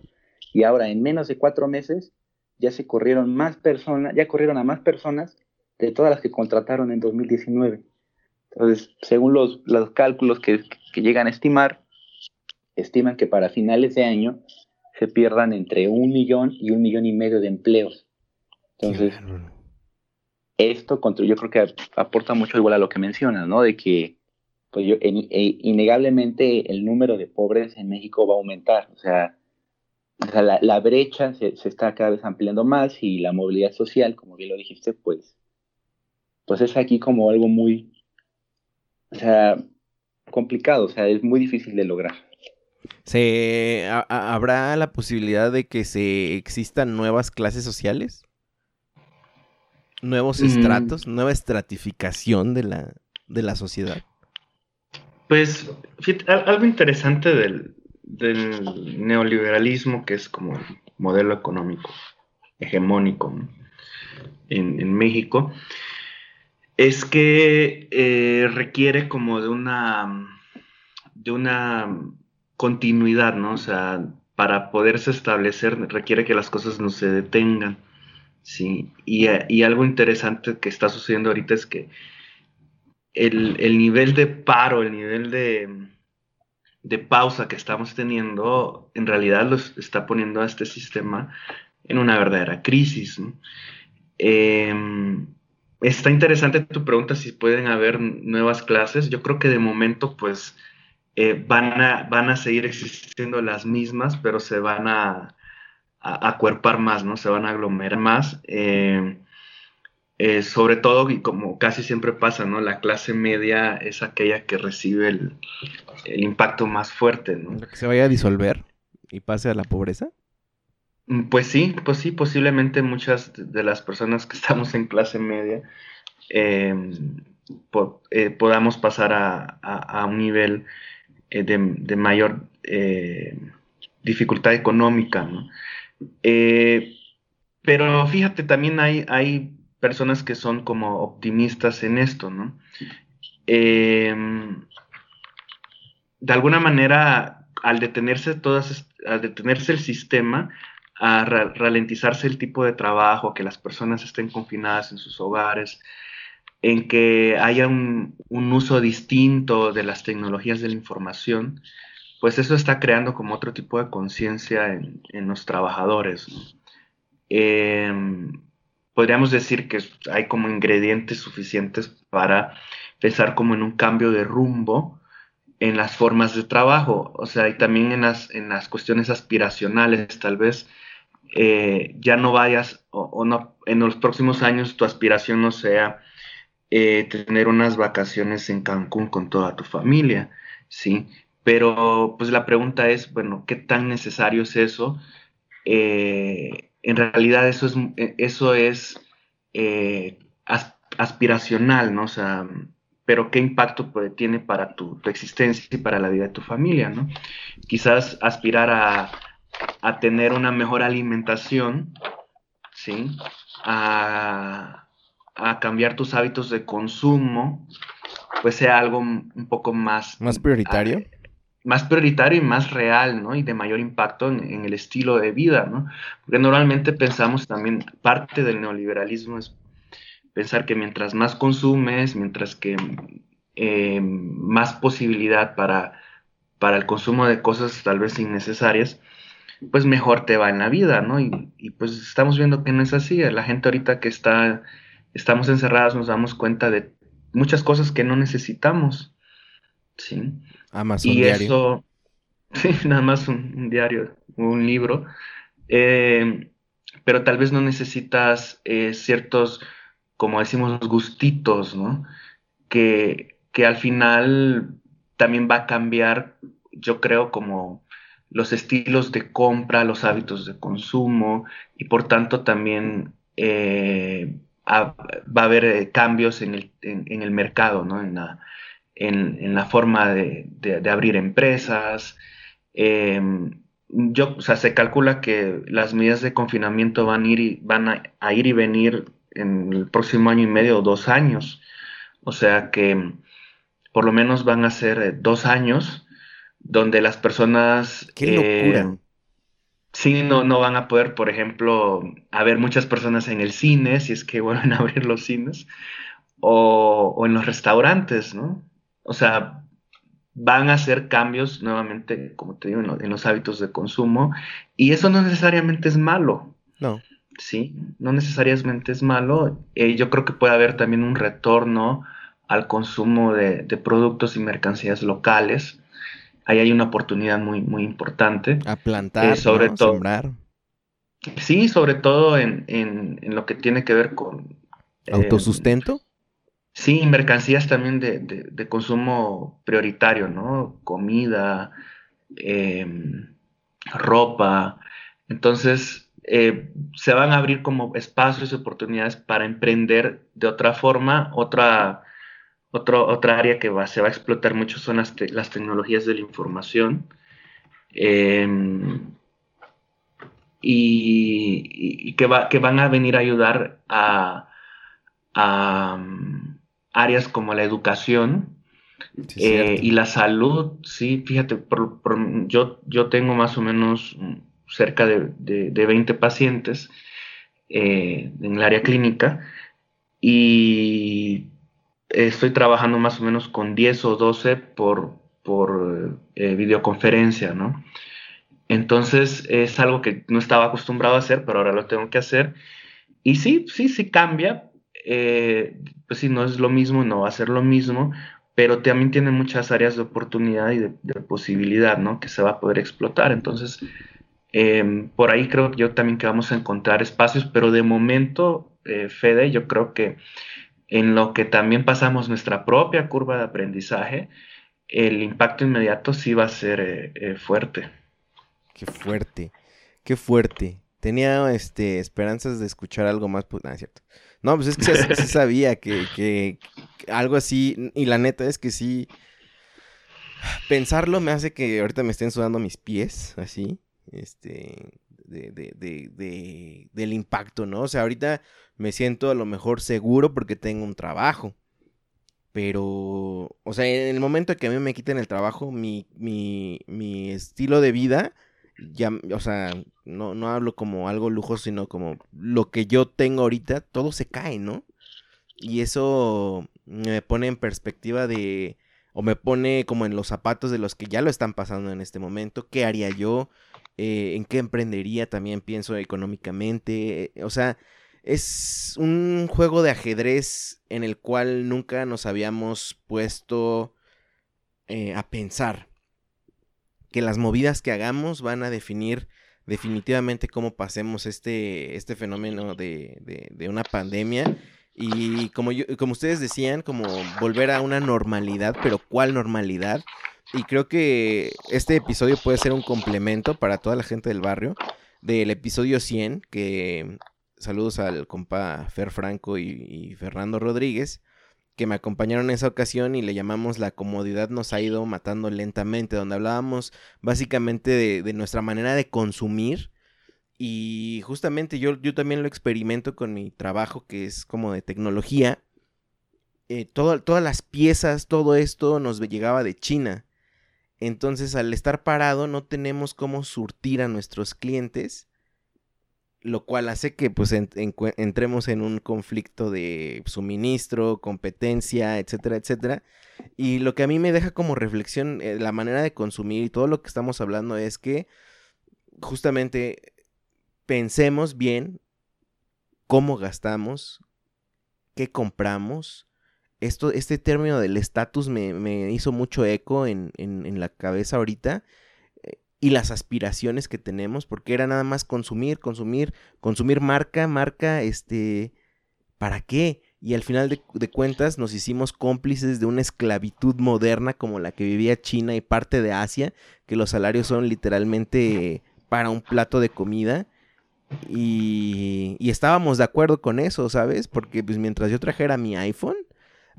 [SPEAKER 2] Y ahora, en menos de cuatro meses, ya se corrieron más personas, ya corrieron a más personas de todas las que contrataron en 2019. Entonces, según los, los cálculos que, llegan a estimar, estiman que para finales de año se pierdan entre un millón y un millón y medio de empleos. Entonces, esto yo creo que aporta mucho igual a lo que mencionas, ¿no? De que pues yo, e, innegablemente el número de pobres en México va a aumentar. O sea, la, brecha se, está cada vez ampliando más y la movilidad social, como bien lo dijiste, pues, pues es aquí como algo muy, o sea, complicado, o sea, es muy difícil de lograr.
[SPEAKER 1] ¿Se, ¿Habrá la posibilidad de que se existan nuevas clases sociales? ¿Nuevos mm. estratos? ¿Nueva estratificación de la, de la sociedad?
[SPEAKER 3] Pues, algo interesante del, del neoliberalismo, que es como el modelo económico hegemónico en, México, es que eh, requiere como de una, de una continuidad, ¿no? O sea, para poderse establecer requiere que las cosas no se detengan, ¿sí? Y, y algo interesante que está sucediendo ahorita es que el, el nivel de paro, el nivel de, de pausa que estamos teniendo en realidad los está poniendo a este sistema en una verdadera crisis. Em, está interesante tu pregunta si pueden haber nuevas clases. Yo creo que de momento pues eh, van, a, van a seguir existiendo las mismas, pero se van a, a acuerpar más, ¿no? Se van a aglomerar más. Em, eh, sobre todo, y como casi siempre pasa, ¿no? La clase media es aquella que recibe el, impacto más fuerte, ¿no?
[SPEAKER 1] ¿Que se vaya a disolver y pase a la pobreza?
[SPEAKER 3] Mm, pues sí, pues sí, posiblemente muchas de las personas que estamos en clase media em, eh, podamos pasar a, un nivel eh, de, mayor dificultad económica, ¿no? pero fíjate, también hay, hay personas que son como optimistas en esto, ¿no? Em, de alguna manera, al detenerse todas, al detenerse el sistema, a ralentizarse el tipo de trabajo, que las personas estén confinadas en sus hogares, en que haya un, uso distinto de las tecnologías de la información, pues eso está creando como otro tipo de conciencia en, los trabajadores. ¿no? Em, podríamos decir que hay como ingredientes suficientes para pensar como en un cambio de rumbo en las formas de trabajo, o sea, y también en las, en las cuestiones aspiracionales, tal vez eh, ya no vayas o, no, en los próximos años tu aspiración no sea eh, tener unas vacaciones en Cancún con toda tu familia, ¿sí? Pero pues la pregunta es, bueno, ¿qué tan necesario es eso? Eh, en realidad eso es, eso es eh, aspiracional, ¿no? O sea, pero qué impacto tiene para tu, existencia y para la vida de tu familia, ¿no? Quizás aspirar a, tener una mejor alimentación, ¿sí? A, a, cambiar tus hábitos de consumo, pues sea algo un poco más...
[SPEAKER 1] Más prioritario.
[SPEAKER 3] Más prioritario y más real, ¿no? Y de mayor impacto en, el estilo de vida, ¿no? Porque normalmente pensamos también, parte del neoliberalismo es pensar que mientras más consumes, mientras que eh, más posibilidad para, para el consumo de cosas tal vez innecesarias, pues mejor te va en la vida, ¿no? Y, y, pues estamos viendo que no es así. La gente ahorita que está, estamos encerradas nos damos cuenta de muchas cosas que no necesitamos, ¿sí?
[SPEAKER 1] Amazon
[SPEAKER 3] y
[SPEAKER 1] diario.
[SPEAKER 3] eso, sí, nada más un, diario, un libro, eh, pero tal vez no necesitas eh, ciertos, como decimos, gustitos, ¿no? Que, que al final también va a cambiar, yo creo, como los estilos de compra, los hábitos de consumo y por tanto también eh, va a haber cambios en el, en el mercado, ¿no? En la, en, la forma de, abrir empresas. Em, yo, o sea, se calcula que las medidas de confinamiento van a ir y, van a, ir y venir en el próximo año y medio o dos años. O sea que por lo menos van a ser eh, dos años donde las personas...
[SPEAKER 1] ¡Qué locura! Eh,
[SPEAKER 3] sí, no, no van a poder, por ejemplo, haber muchas personas en el cine, si es que vuelven a abrir los cines, o, o en los restaurantes, ¿no? O sea, van a hacer cambios nuevamente, como te digo, en, los hábitos de consumo. Y eso no necesariamente es malo.
[SPEAKER 1] No.
[SPEAKER 3] Sí, no necesariamente es malo. Eh, yo creo que puede haber también un retorno al consumo de, productos y mercancías locales. Ahí hay una oportunidad muy, muy importante.
[SPEAKER 1] A plantar, eh, sobre todo. Sembrar.
[SPEAKER 3] Sí, sobre todo en, en, lo que tiene que ver con...
[SPEAKER 1] Eh, ¿Autosustento?
[SPEAKER 3] Sí, mercancías también de, consumo prioritario, ¿no? Comida, em, ropa. Entonces, eh, se van a abrir como espacios y oportunidades para emprender de otra forma. Otra, otra área que va, se va a explotar mucho son las, tecnologías de la información. Em, y, que, va, que, van a venir a ayudar a áreas como la educación eh, y la salud, sí, fíjate, yo, yo tengo más o menos cerca de, de, 20 pacientes eh, en el área clínica y estoy trabajando más o menos con 10 o 12 por, por eh, videoconferencia, ¿no? Entonces es algo que no estaba acostumbrado a hacer, pero ahora lo tengo que hacer. Y sí, sí, sí cambia, eh, pues sí, no es lo mismo, no va a ser lo mismo, pero también tiene muchas áreas de oportunidad y de, posibilidad, ¿no? Que se va a poder explotar. Entonces, em, por ahí creo yo también que vamos a encontrar espacios, pero de momento, eh, Fede, yo creo que en lo que también pasamos nuestra propia curva de aprendizaje, el impacto inmediato sí va a ser eh, fuerte.
[SPEAKER 1] Qué fuerte, qué fuerte. Tenía este, esperanzas de escuchar algo más, pues nada, es cierto. No, pues es que sí, sabía que, algo así, y la neta es que sí, pensarlo me hace que ahorita me estén sudando mis pies, así, este, de, de, de, del impacto, ¿no? O sea, ahorita me siento a lo mejor seguro porque tengo un trabajo. Pero, o sea, en el momento que a mí me quiten el trabajo, mi, mi, mi estilo de vida ya, o sea, no, no hablo como algo lujoso, sino como lo que yo tengo ahorita, todo se cae, ¿no? Y eso me pone en perspectiva de, o me pone como en los zapatos de los que ya lo están pasando en este momento, ¿qué haría yo? Eh, ¿En qué emprendería? También pienso económicamente, o sea, es un juego de ajedrez en el cual nunca nos habíamos puesto eh, a pensar que las movidas que hagamos van a definir definitivamente cómo pasemos este, este fenómeno de, de, una pandemia. Y como, yo, como ustedes decían, como volver a una normalidad, pero ¿cuál normalidad? Y creo que este episodio puede ser un complemento para toda la gente del barrio del episodio 100, que saludos al compa Fer Franco y, y Fernando Rodríguez, que me acompañaron en esa ocasión y le llamamos La comodidad nos ha ido matando lentamente, donde hablábamos básicamente de, nuestra manera de consumir. Y justamente yo, yo también lo experimento con mi trabajo, que es como de tecnología. Eh, todas las piezas, todo esto nos llegaba de China. Entonces, al estar parado, no tenemos cómo surtir a nuestros clientes, lo cual hace que pues entremos en un conflicto de suministro, competencia, etcétera, etcétera. Y lo que a mí me deja como reflexión eh, la manera de consumir y todo lo que estamos hablando es que justamente pensemos bien cómo gastamos, qué compramos. Esto, este término del estatus me, hizo mucho eco en, en, la cabeza ahorita. Y las aspiraciones que tenemos, porque era nada más consumir, consumir, consumir marca, marca, este, ¿para qué? Y al final de, cuentas nos hicimos cómplices de una esclavitud moderna como la que vivía China y parte de Asia, que los salarios son literalmente para un plato de comida. Y, y estábamos de acuerdo con eso, ¿sabes? Porque pues mientras yo trajera mi iPhone,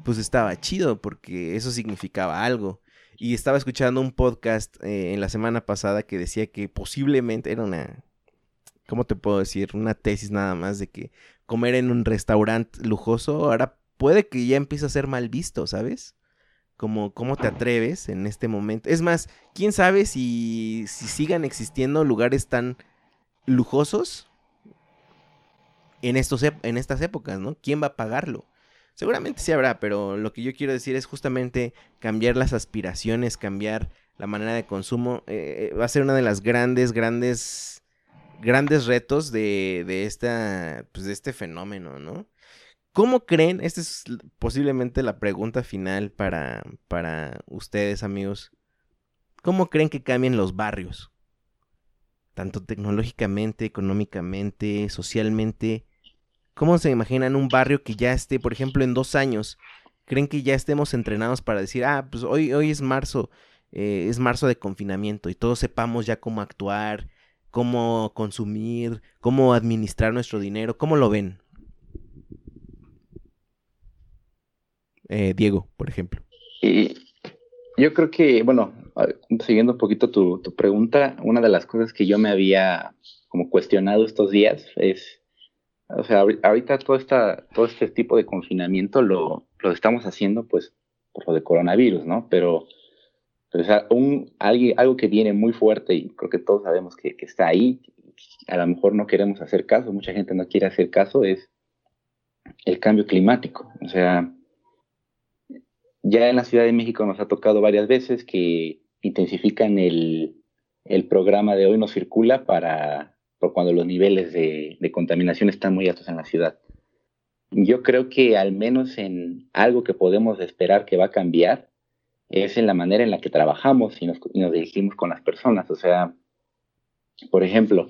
[SPEAKER 1] pues estaba chido, porque eso significaba algo. Y estaba escuchando un podcast eh, en la semana pasada que decía que posiblemente era una, ¿cómo te puedo decir? Una tesis nada más de que comer en un restaurante lujoso ahora puede que ya empiece a ser mal visto, ¿sabes? Como, ¿cómo te atreves en este momento? Es más, ¿quién sabe si, si sigan existiendo lugares tan lujosos en, estos, en estas épocas, ¿no? ¿Quién va a pagarlo? Seguramente sí habrá, pero lo que yo quiero decir es justamente cambiar las aspiraciones, cambiar la manera de consumo. Eh, va a ser una de las grandes, grandes, grandes retos de, de, esta, pues de este fenómeno, ¿no? ¿Cómo creen? Esta es posiblemente la pregunta final para, para ustedes, amigos. ¿Cómo creen que cambien los barrios? Tanto tecnológicamente, económicamente, socialmente. ¿Cómo se imaginan un barrio que ya esté, por ejemplo, en dos años? ¿Creen que ya estemos entrenados para decir, ah, pues hoy, hoy es marzo, eh, es marzo de confinamiento y todos sepamos ya cómo actuar, cómo consumir, cómo administrar nuestro dinero? ¿Cómo lo ven? Eh, Diego, por ejemplo.
[SPEAKER 2] Y yo creo que, bueno, siguiendo un poquito tu, tu pregunta, una de las cosas que yo me había como cuestionado estos días es o sea, ahorita todo, esta, todo este tipo de confinamiento lo, lo estamos haciendo pues por lo de coronavirus, ¿no? Pero, o sea, un, algo, algo que viene muy fuerte y creo que todos sabemos que, que, está ahí, a lo mejor no queremos hacer caso, mucha gente no quiere hacer caso, es el cambio climático. O sea, ya en la Ciudad de México nos ha tocado varias veces que intensifican el, el programa de Hoy no circula para cuando los niveles de, contaminación están muy altos en la ciudad. Yo creo que al menos en algo que podemos esperar que va a cambiar es en la manera en la que trabajamos y nos, dirigimos con las personas. O sea, por ejemplo,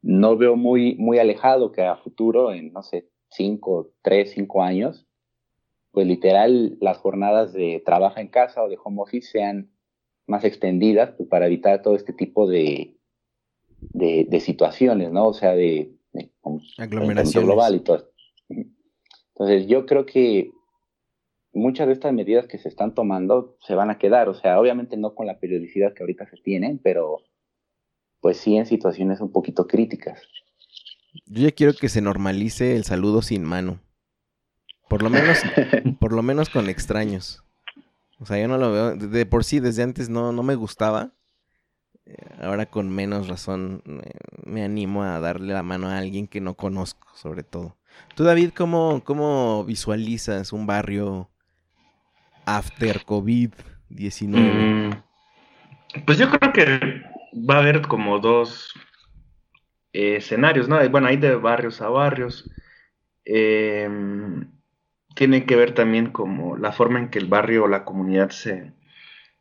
[SPEAKER 2] no veo muy, muy alejado que a futuro, en no sé, cinco, tres, cinco años, pues literal las jornadas de trabajo en casa o de home office sean más extendidas pues, para evitar todo este tipo de, de, situaciones, ¿no? O sea, de, de global y todo. Entonces, yo creo que muchas de estas medidas que se están tomando se van a quedar, o sea, obviamente no con la periodicidad que ahorita se tienen, pero pues sí en situaciones un poquito críticas.
[SPEAKER 1] Yo ya quiero que se normalice el saludo sin mano. Por lo menos, por lo menos con extraños. O sea, yo no lo veo. De por sí, desde antes no, no me gustaba. Eh, ahora con menos razón me, animo a darle la mano a alguien que no conozco, sobre todo. Tú, David, ¿cómo, cómo visualizas un barrio after COVID-19? Mm,
[SPEAKER 3] pues yo creo que va a haber como dos escenarios, ¿no? Bueno, hay de barrios a barrios. Em, tiene que ver también como la forma en que el barrio o la comunidad se,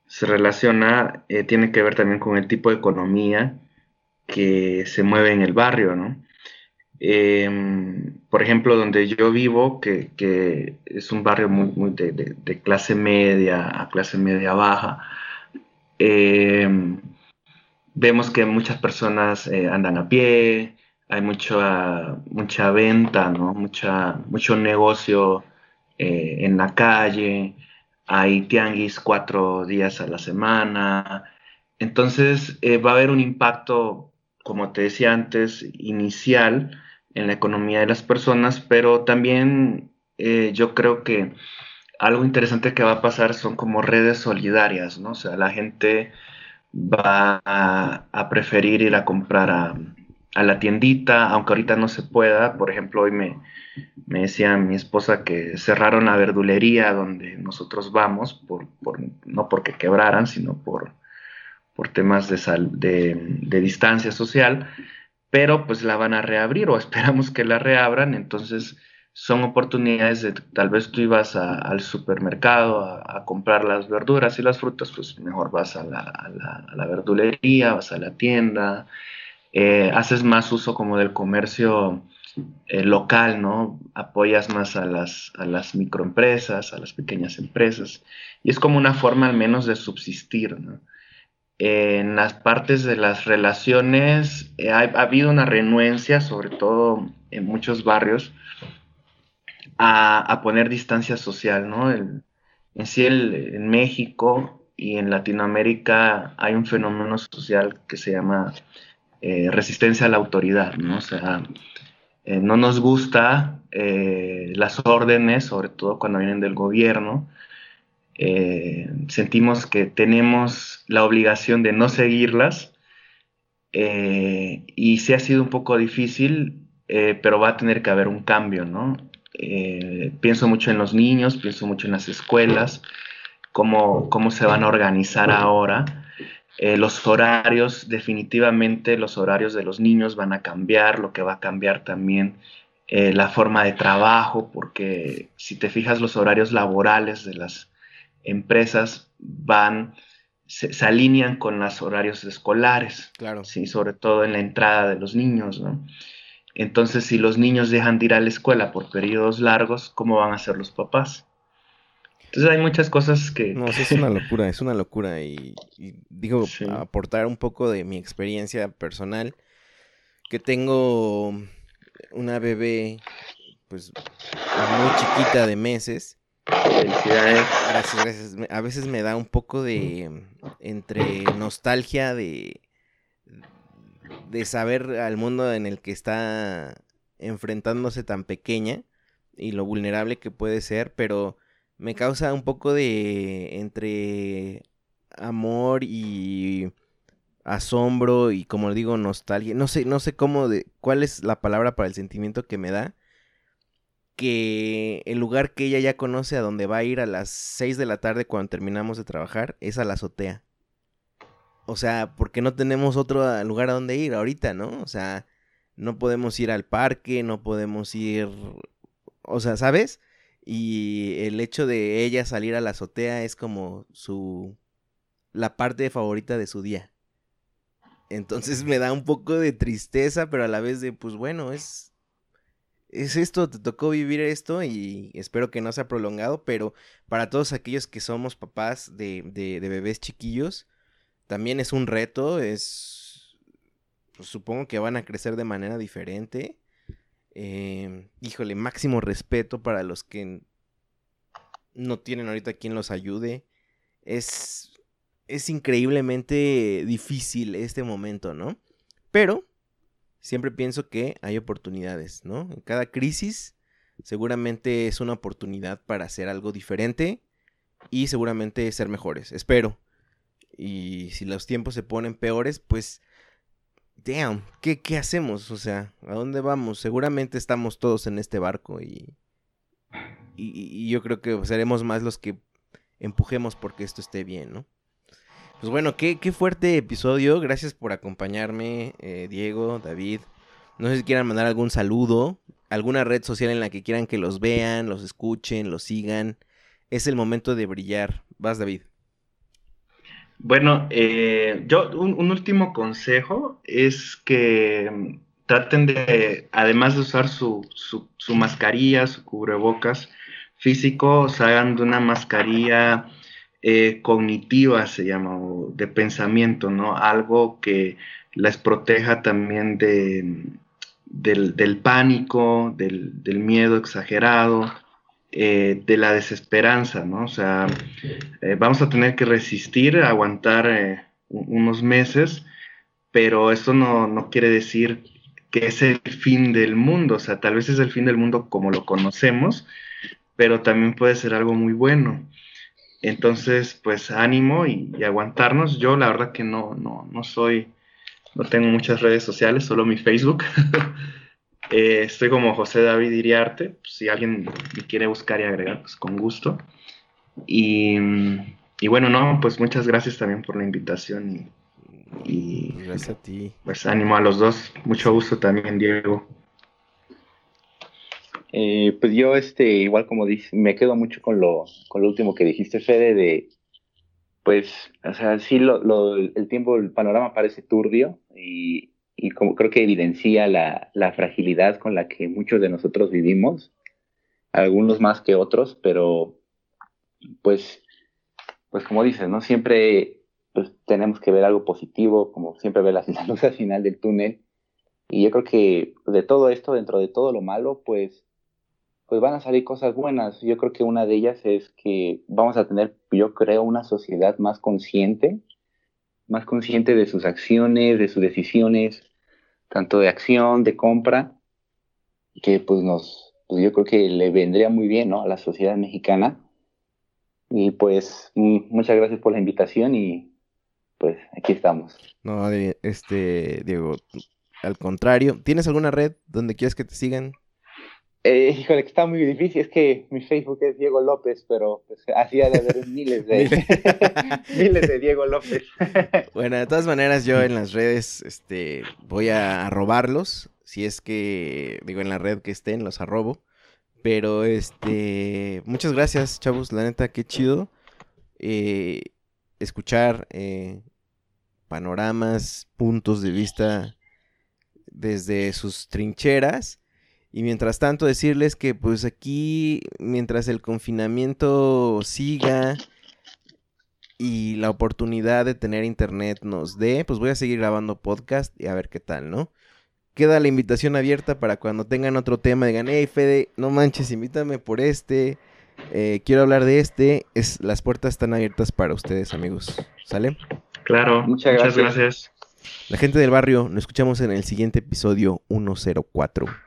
[SPEAKER 3] se relaciona, eh, tiene que ver también con el tipo de economía que se mueve en el barrio, ¿no? Em, por ejemplo, donde yo vivo, que, es un barrio muy, de, clase media a clase media baja, em, vemos que muchas personas eh, andan a pie, hay mucha, mucha venta, ¿no? Mucha, mucho negocio eh, en la calle, hay tianguis cuatro días a la semana. Entonces eh, va a haber un impacto, como te decía antes, inicial en la economía de las personas, pero también eh, yo creo que algo interesante que va a pasar son como redes solidarias, ¿no? O sea, la gente va a, preferir ir a comprar a, la tiendita, aunque ahorita no se pueda. Por ejemplo, hoy me, me decía mi esposa que cerraron la verdulería donde nosotros vamos, por, no porque quebraran, sino por, por temas de, de, de, distancia social, pero pues la van a reabrir o esperamos que la reabran, entonces son oportunidades de tal vez tú ibas al supermercado a, comprar las verduras y las frutas, pues mejor vas a la, verdulería, vas a la tienda, eh, haces más uso como del comercio eh, local, ¿no? Apoyas más a las, a las microempresas, a las pequeñas empresas, y es como una forma al menos de subsistir, ¿no? en las partes de las relaciones eh, ha, habido una renuencia, sobre todo en muchos barrios, a, poner distancia social, ¿no? en sí, en México y en Latinoamérica hay un fenómeno social que se llama eh, resistencia a la autoridad, ¿no? O sea, eh, no nos gusta eh, las órdenes, sobre todo cuando vienen del gobierno. sentimos que tenemos la obligación de no seguirlas y sí ha sido un poco difícil, pero va a tener que haber un cambio, ¿no? Eh, pienso mucho en los niños, pienso mucho en las escuelas, cómo, cómo se van a organizar ahora. Eh, los horarios, definitivamente los horarios de los niños van a cambiar, lo que va a cambiar también eh, la forma de trabajo, porque si te fijas los horarios laborales de las empresas van, se, alinean con los horarios escolares,
[SPEAKER 1] claro.
[SPEAKER 3] ¿sí? sobre todo en la entrada de los niños, ¿no? Entonces, si los niños dejan de ir a la escuela por periodos largos, ¿cómo van a ser los papás? Entonces hay muchas cosas que...
[SPEAKER 1] No, es una locura, es una locura. Y, digo, aportar un poco de mi experiencia personal, que tengo una bebé, pues, muy chiquita de meses.
[SPEAKER 3] Felicidades.
[SPEAKER 1] Gracias, gracias. A veces me da un poco de, entre nostalgia de de saber al mundo en el que está enfrentándose tan pequeña y lo vulnerable que puede ser, pero me causa un poco de entre amor y asombro y como digo nostalgia, no sé no sé cómo de cuál es la palabra para el sentimiento que me da que el lugar que ella ya conoce a donde va a ir a las 6 de la tarde cuando terminamos de trabajar es a la azotea. O sea, porque no tenemos otro lugar a donde ir ahorita, ¿no? O sea, no podemos ir al parque, no podemos ir, o sea, ¿sabes? Y el hecho de ella salir a la azotea es como su, la parte favorita de su día. Entonces me da un poco de tristeza, pero a la vez de, pues bueno, es, es esto, te tocó vivir esto y espero que no sea prolongado, pero para todos aquellos que somos papás de, de, bebés chiquillos, también es un reto, es... Pues, supongo que van a crecer de manera diferente. Em, híjole, máximo respeto para los que no tienen ahorita quien los ayude. Es, es increíblemente difícil este momento, ¿no? Pero siempre pienso que hay oportunidades, ¿no? En cada crisis seguramente es una oportunidad para hacer algo diferente y seguramente ser mejores. Espero. Y si los tiempos se ponen peores, pues, damn, ¿qué, qué hacemos? O sea, ¿a dónde vamos? Seguramente estamos todos en este barco y, y, yo creo que seremos más los que empujemos porque esto esté bien, ¿no? Pues bueno, qué, qué fuerte episodio. Gracias por acompañarme, eh, Diego, David. No sé si quieran mandar algún saludo, alguna red social en la que quieran que los vean, los escuchen, los sigan. Es el momento de brillar. Vas, David.
[SPEAKER 3] Bueno, eh, yo un, último consejo es que mm, traten de, además de usar su, su, mascarilla, su cubrebocas físico, hagan de una mascarilla eh, cognitiva, se llama, o de pensamiento, ¿no? Algo que les proteja también de, del, pánico, del, del miedo exagerado, eh, de la desesperanza, ¿no? O sea, eh, vamos a tener que resistir, aguantar eh, unos meses, pero eso no, quiere decir que es el fin del mundo, o sea, tal vez es el fin del mundo como lo conocemos, pero también puede ser algo muy bueno. Entonces, pues ánimo y, aguantarnos. Yo la verdad que no, no, no soy, no tengo muchas redes sociales, solo mi Facebook. Eh, estoy como José David Iriarte, pues, si alguien me quiere buscar y agregar, pues con gusto. Y, y bueno, no, pues muchas gracias también por la invitación y, y
[SPEAKER 1] gracias a ti.
[SPEAKER 3] Pues ánimo a los dos, mucho gusto también, Diego.
[SPEAKER 2] Eh, pues yo, este, igual como dice, me quedo mucho con lo, con lo último que dijiste, Fede, de, pues, o sea, sí, lo, lo, el tiempo, el panorama parece turbio y, y como creo que evidencia la, la, fragilidad con la que muchos de nosotros vivimos, algunos más que otros, pero, pues, pues como dices, ¿no? Siempre pues, tenemos que ver algo positivo, como siempre ver la luz al final del túnel. Y yo creo que de todo esto, dentro de todo lo malo, pues pues van a salir cosas buenas. Yo creo que una de ellas es que vamos a tener, yo creo, una sociedad más consciente, más consciente de sus acciones, de sus decisiones, tanto de acción, de compra, que pues nos, pues yo creo que le vendría muy bien, ¿no? A la sociedad mexicana. Y pues muchas gracias por la invitación y pues aquí estamos.
[SPEAKER 1] No, este, Diego, al contrario, ¿tienes alguna red donde quieras que te sigan?
[SPEAKER 2] Eh, híjole, que está muy difícil. Es que mi Facebook es Diego López, pero pues, así ha de haber miles de miles de Diego López.
[SPEAKER 1] bueno, de todas maneras, yo en las redes este, voy a robarlos. Si es que, digo, en la red que estén, los arrobo. Pero, este, muchas gracias, chavos. La neta, qué chido. Eh, escuchar eh, panoramas, puntos de vista desde sus trincheras y mientras tanto decirles que pues aquí, mientras el confinamiento siga y la oportunidad de tener internet nos dé, pues voy a seguir grabando podcast y a ver qué tal, ¿no? Queda la invitación abierta para cuando tengan otro tema, digan, hey Fede, no manches, invítame por este, eh, quiero hablar de este, es, las puertas están abiertas para ustedes amigos, ¿sale?
[SPEAKER 3] Claro, muchas gracias. muchas gracias.
[SPEAKER 1] La gente del barrio, nos escuchamos en el siguiente episodio 104.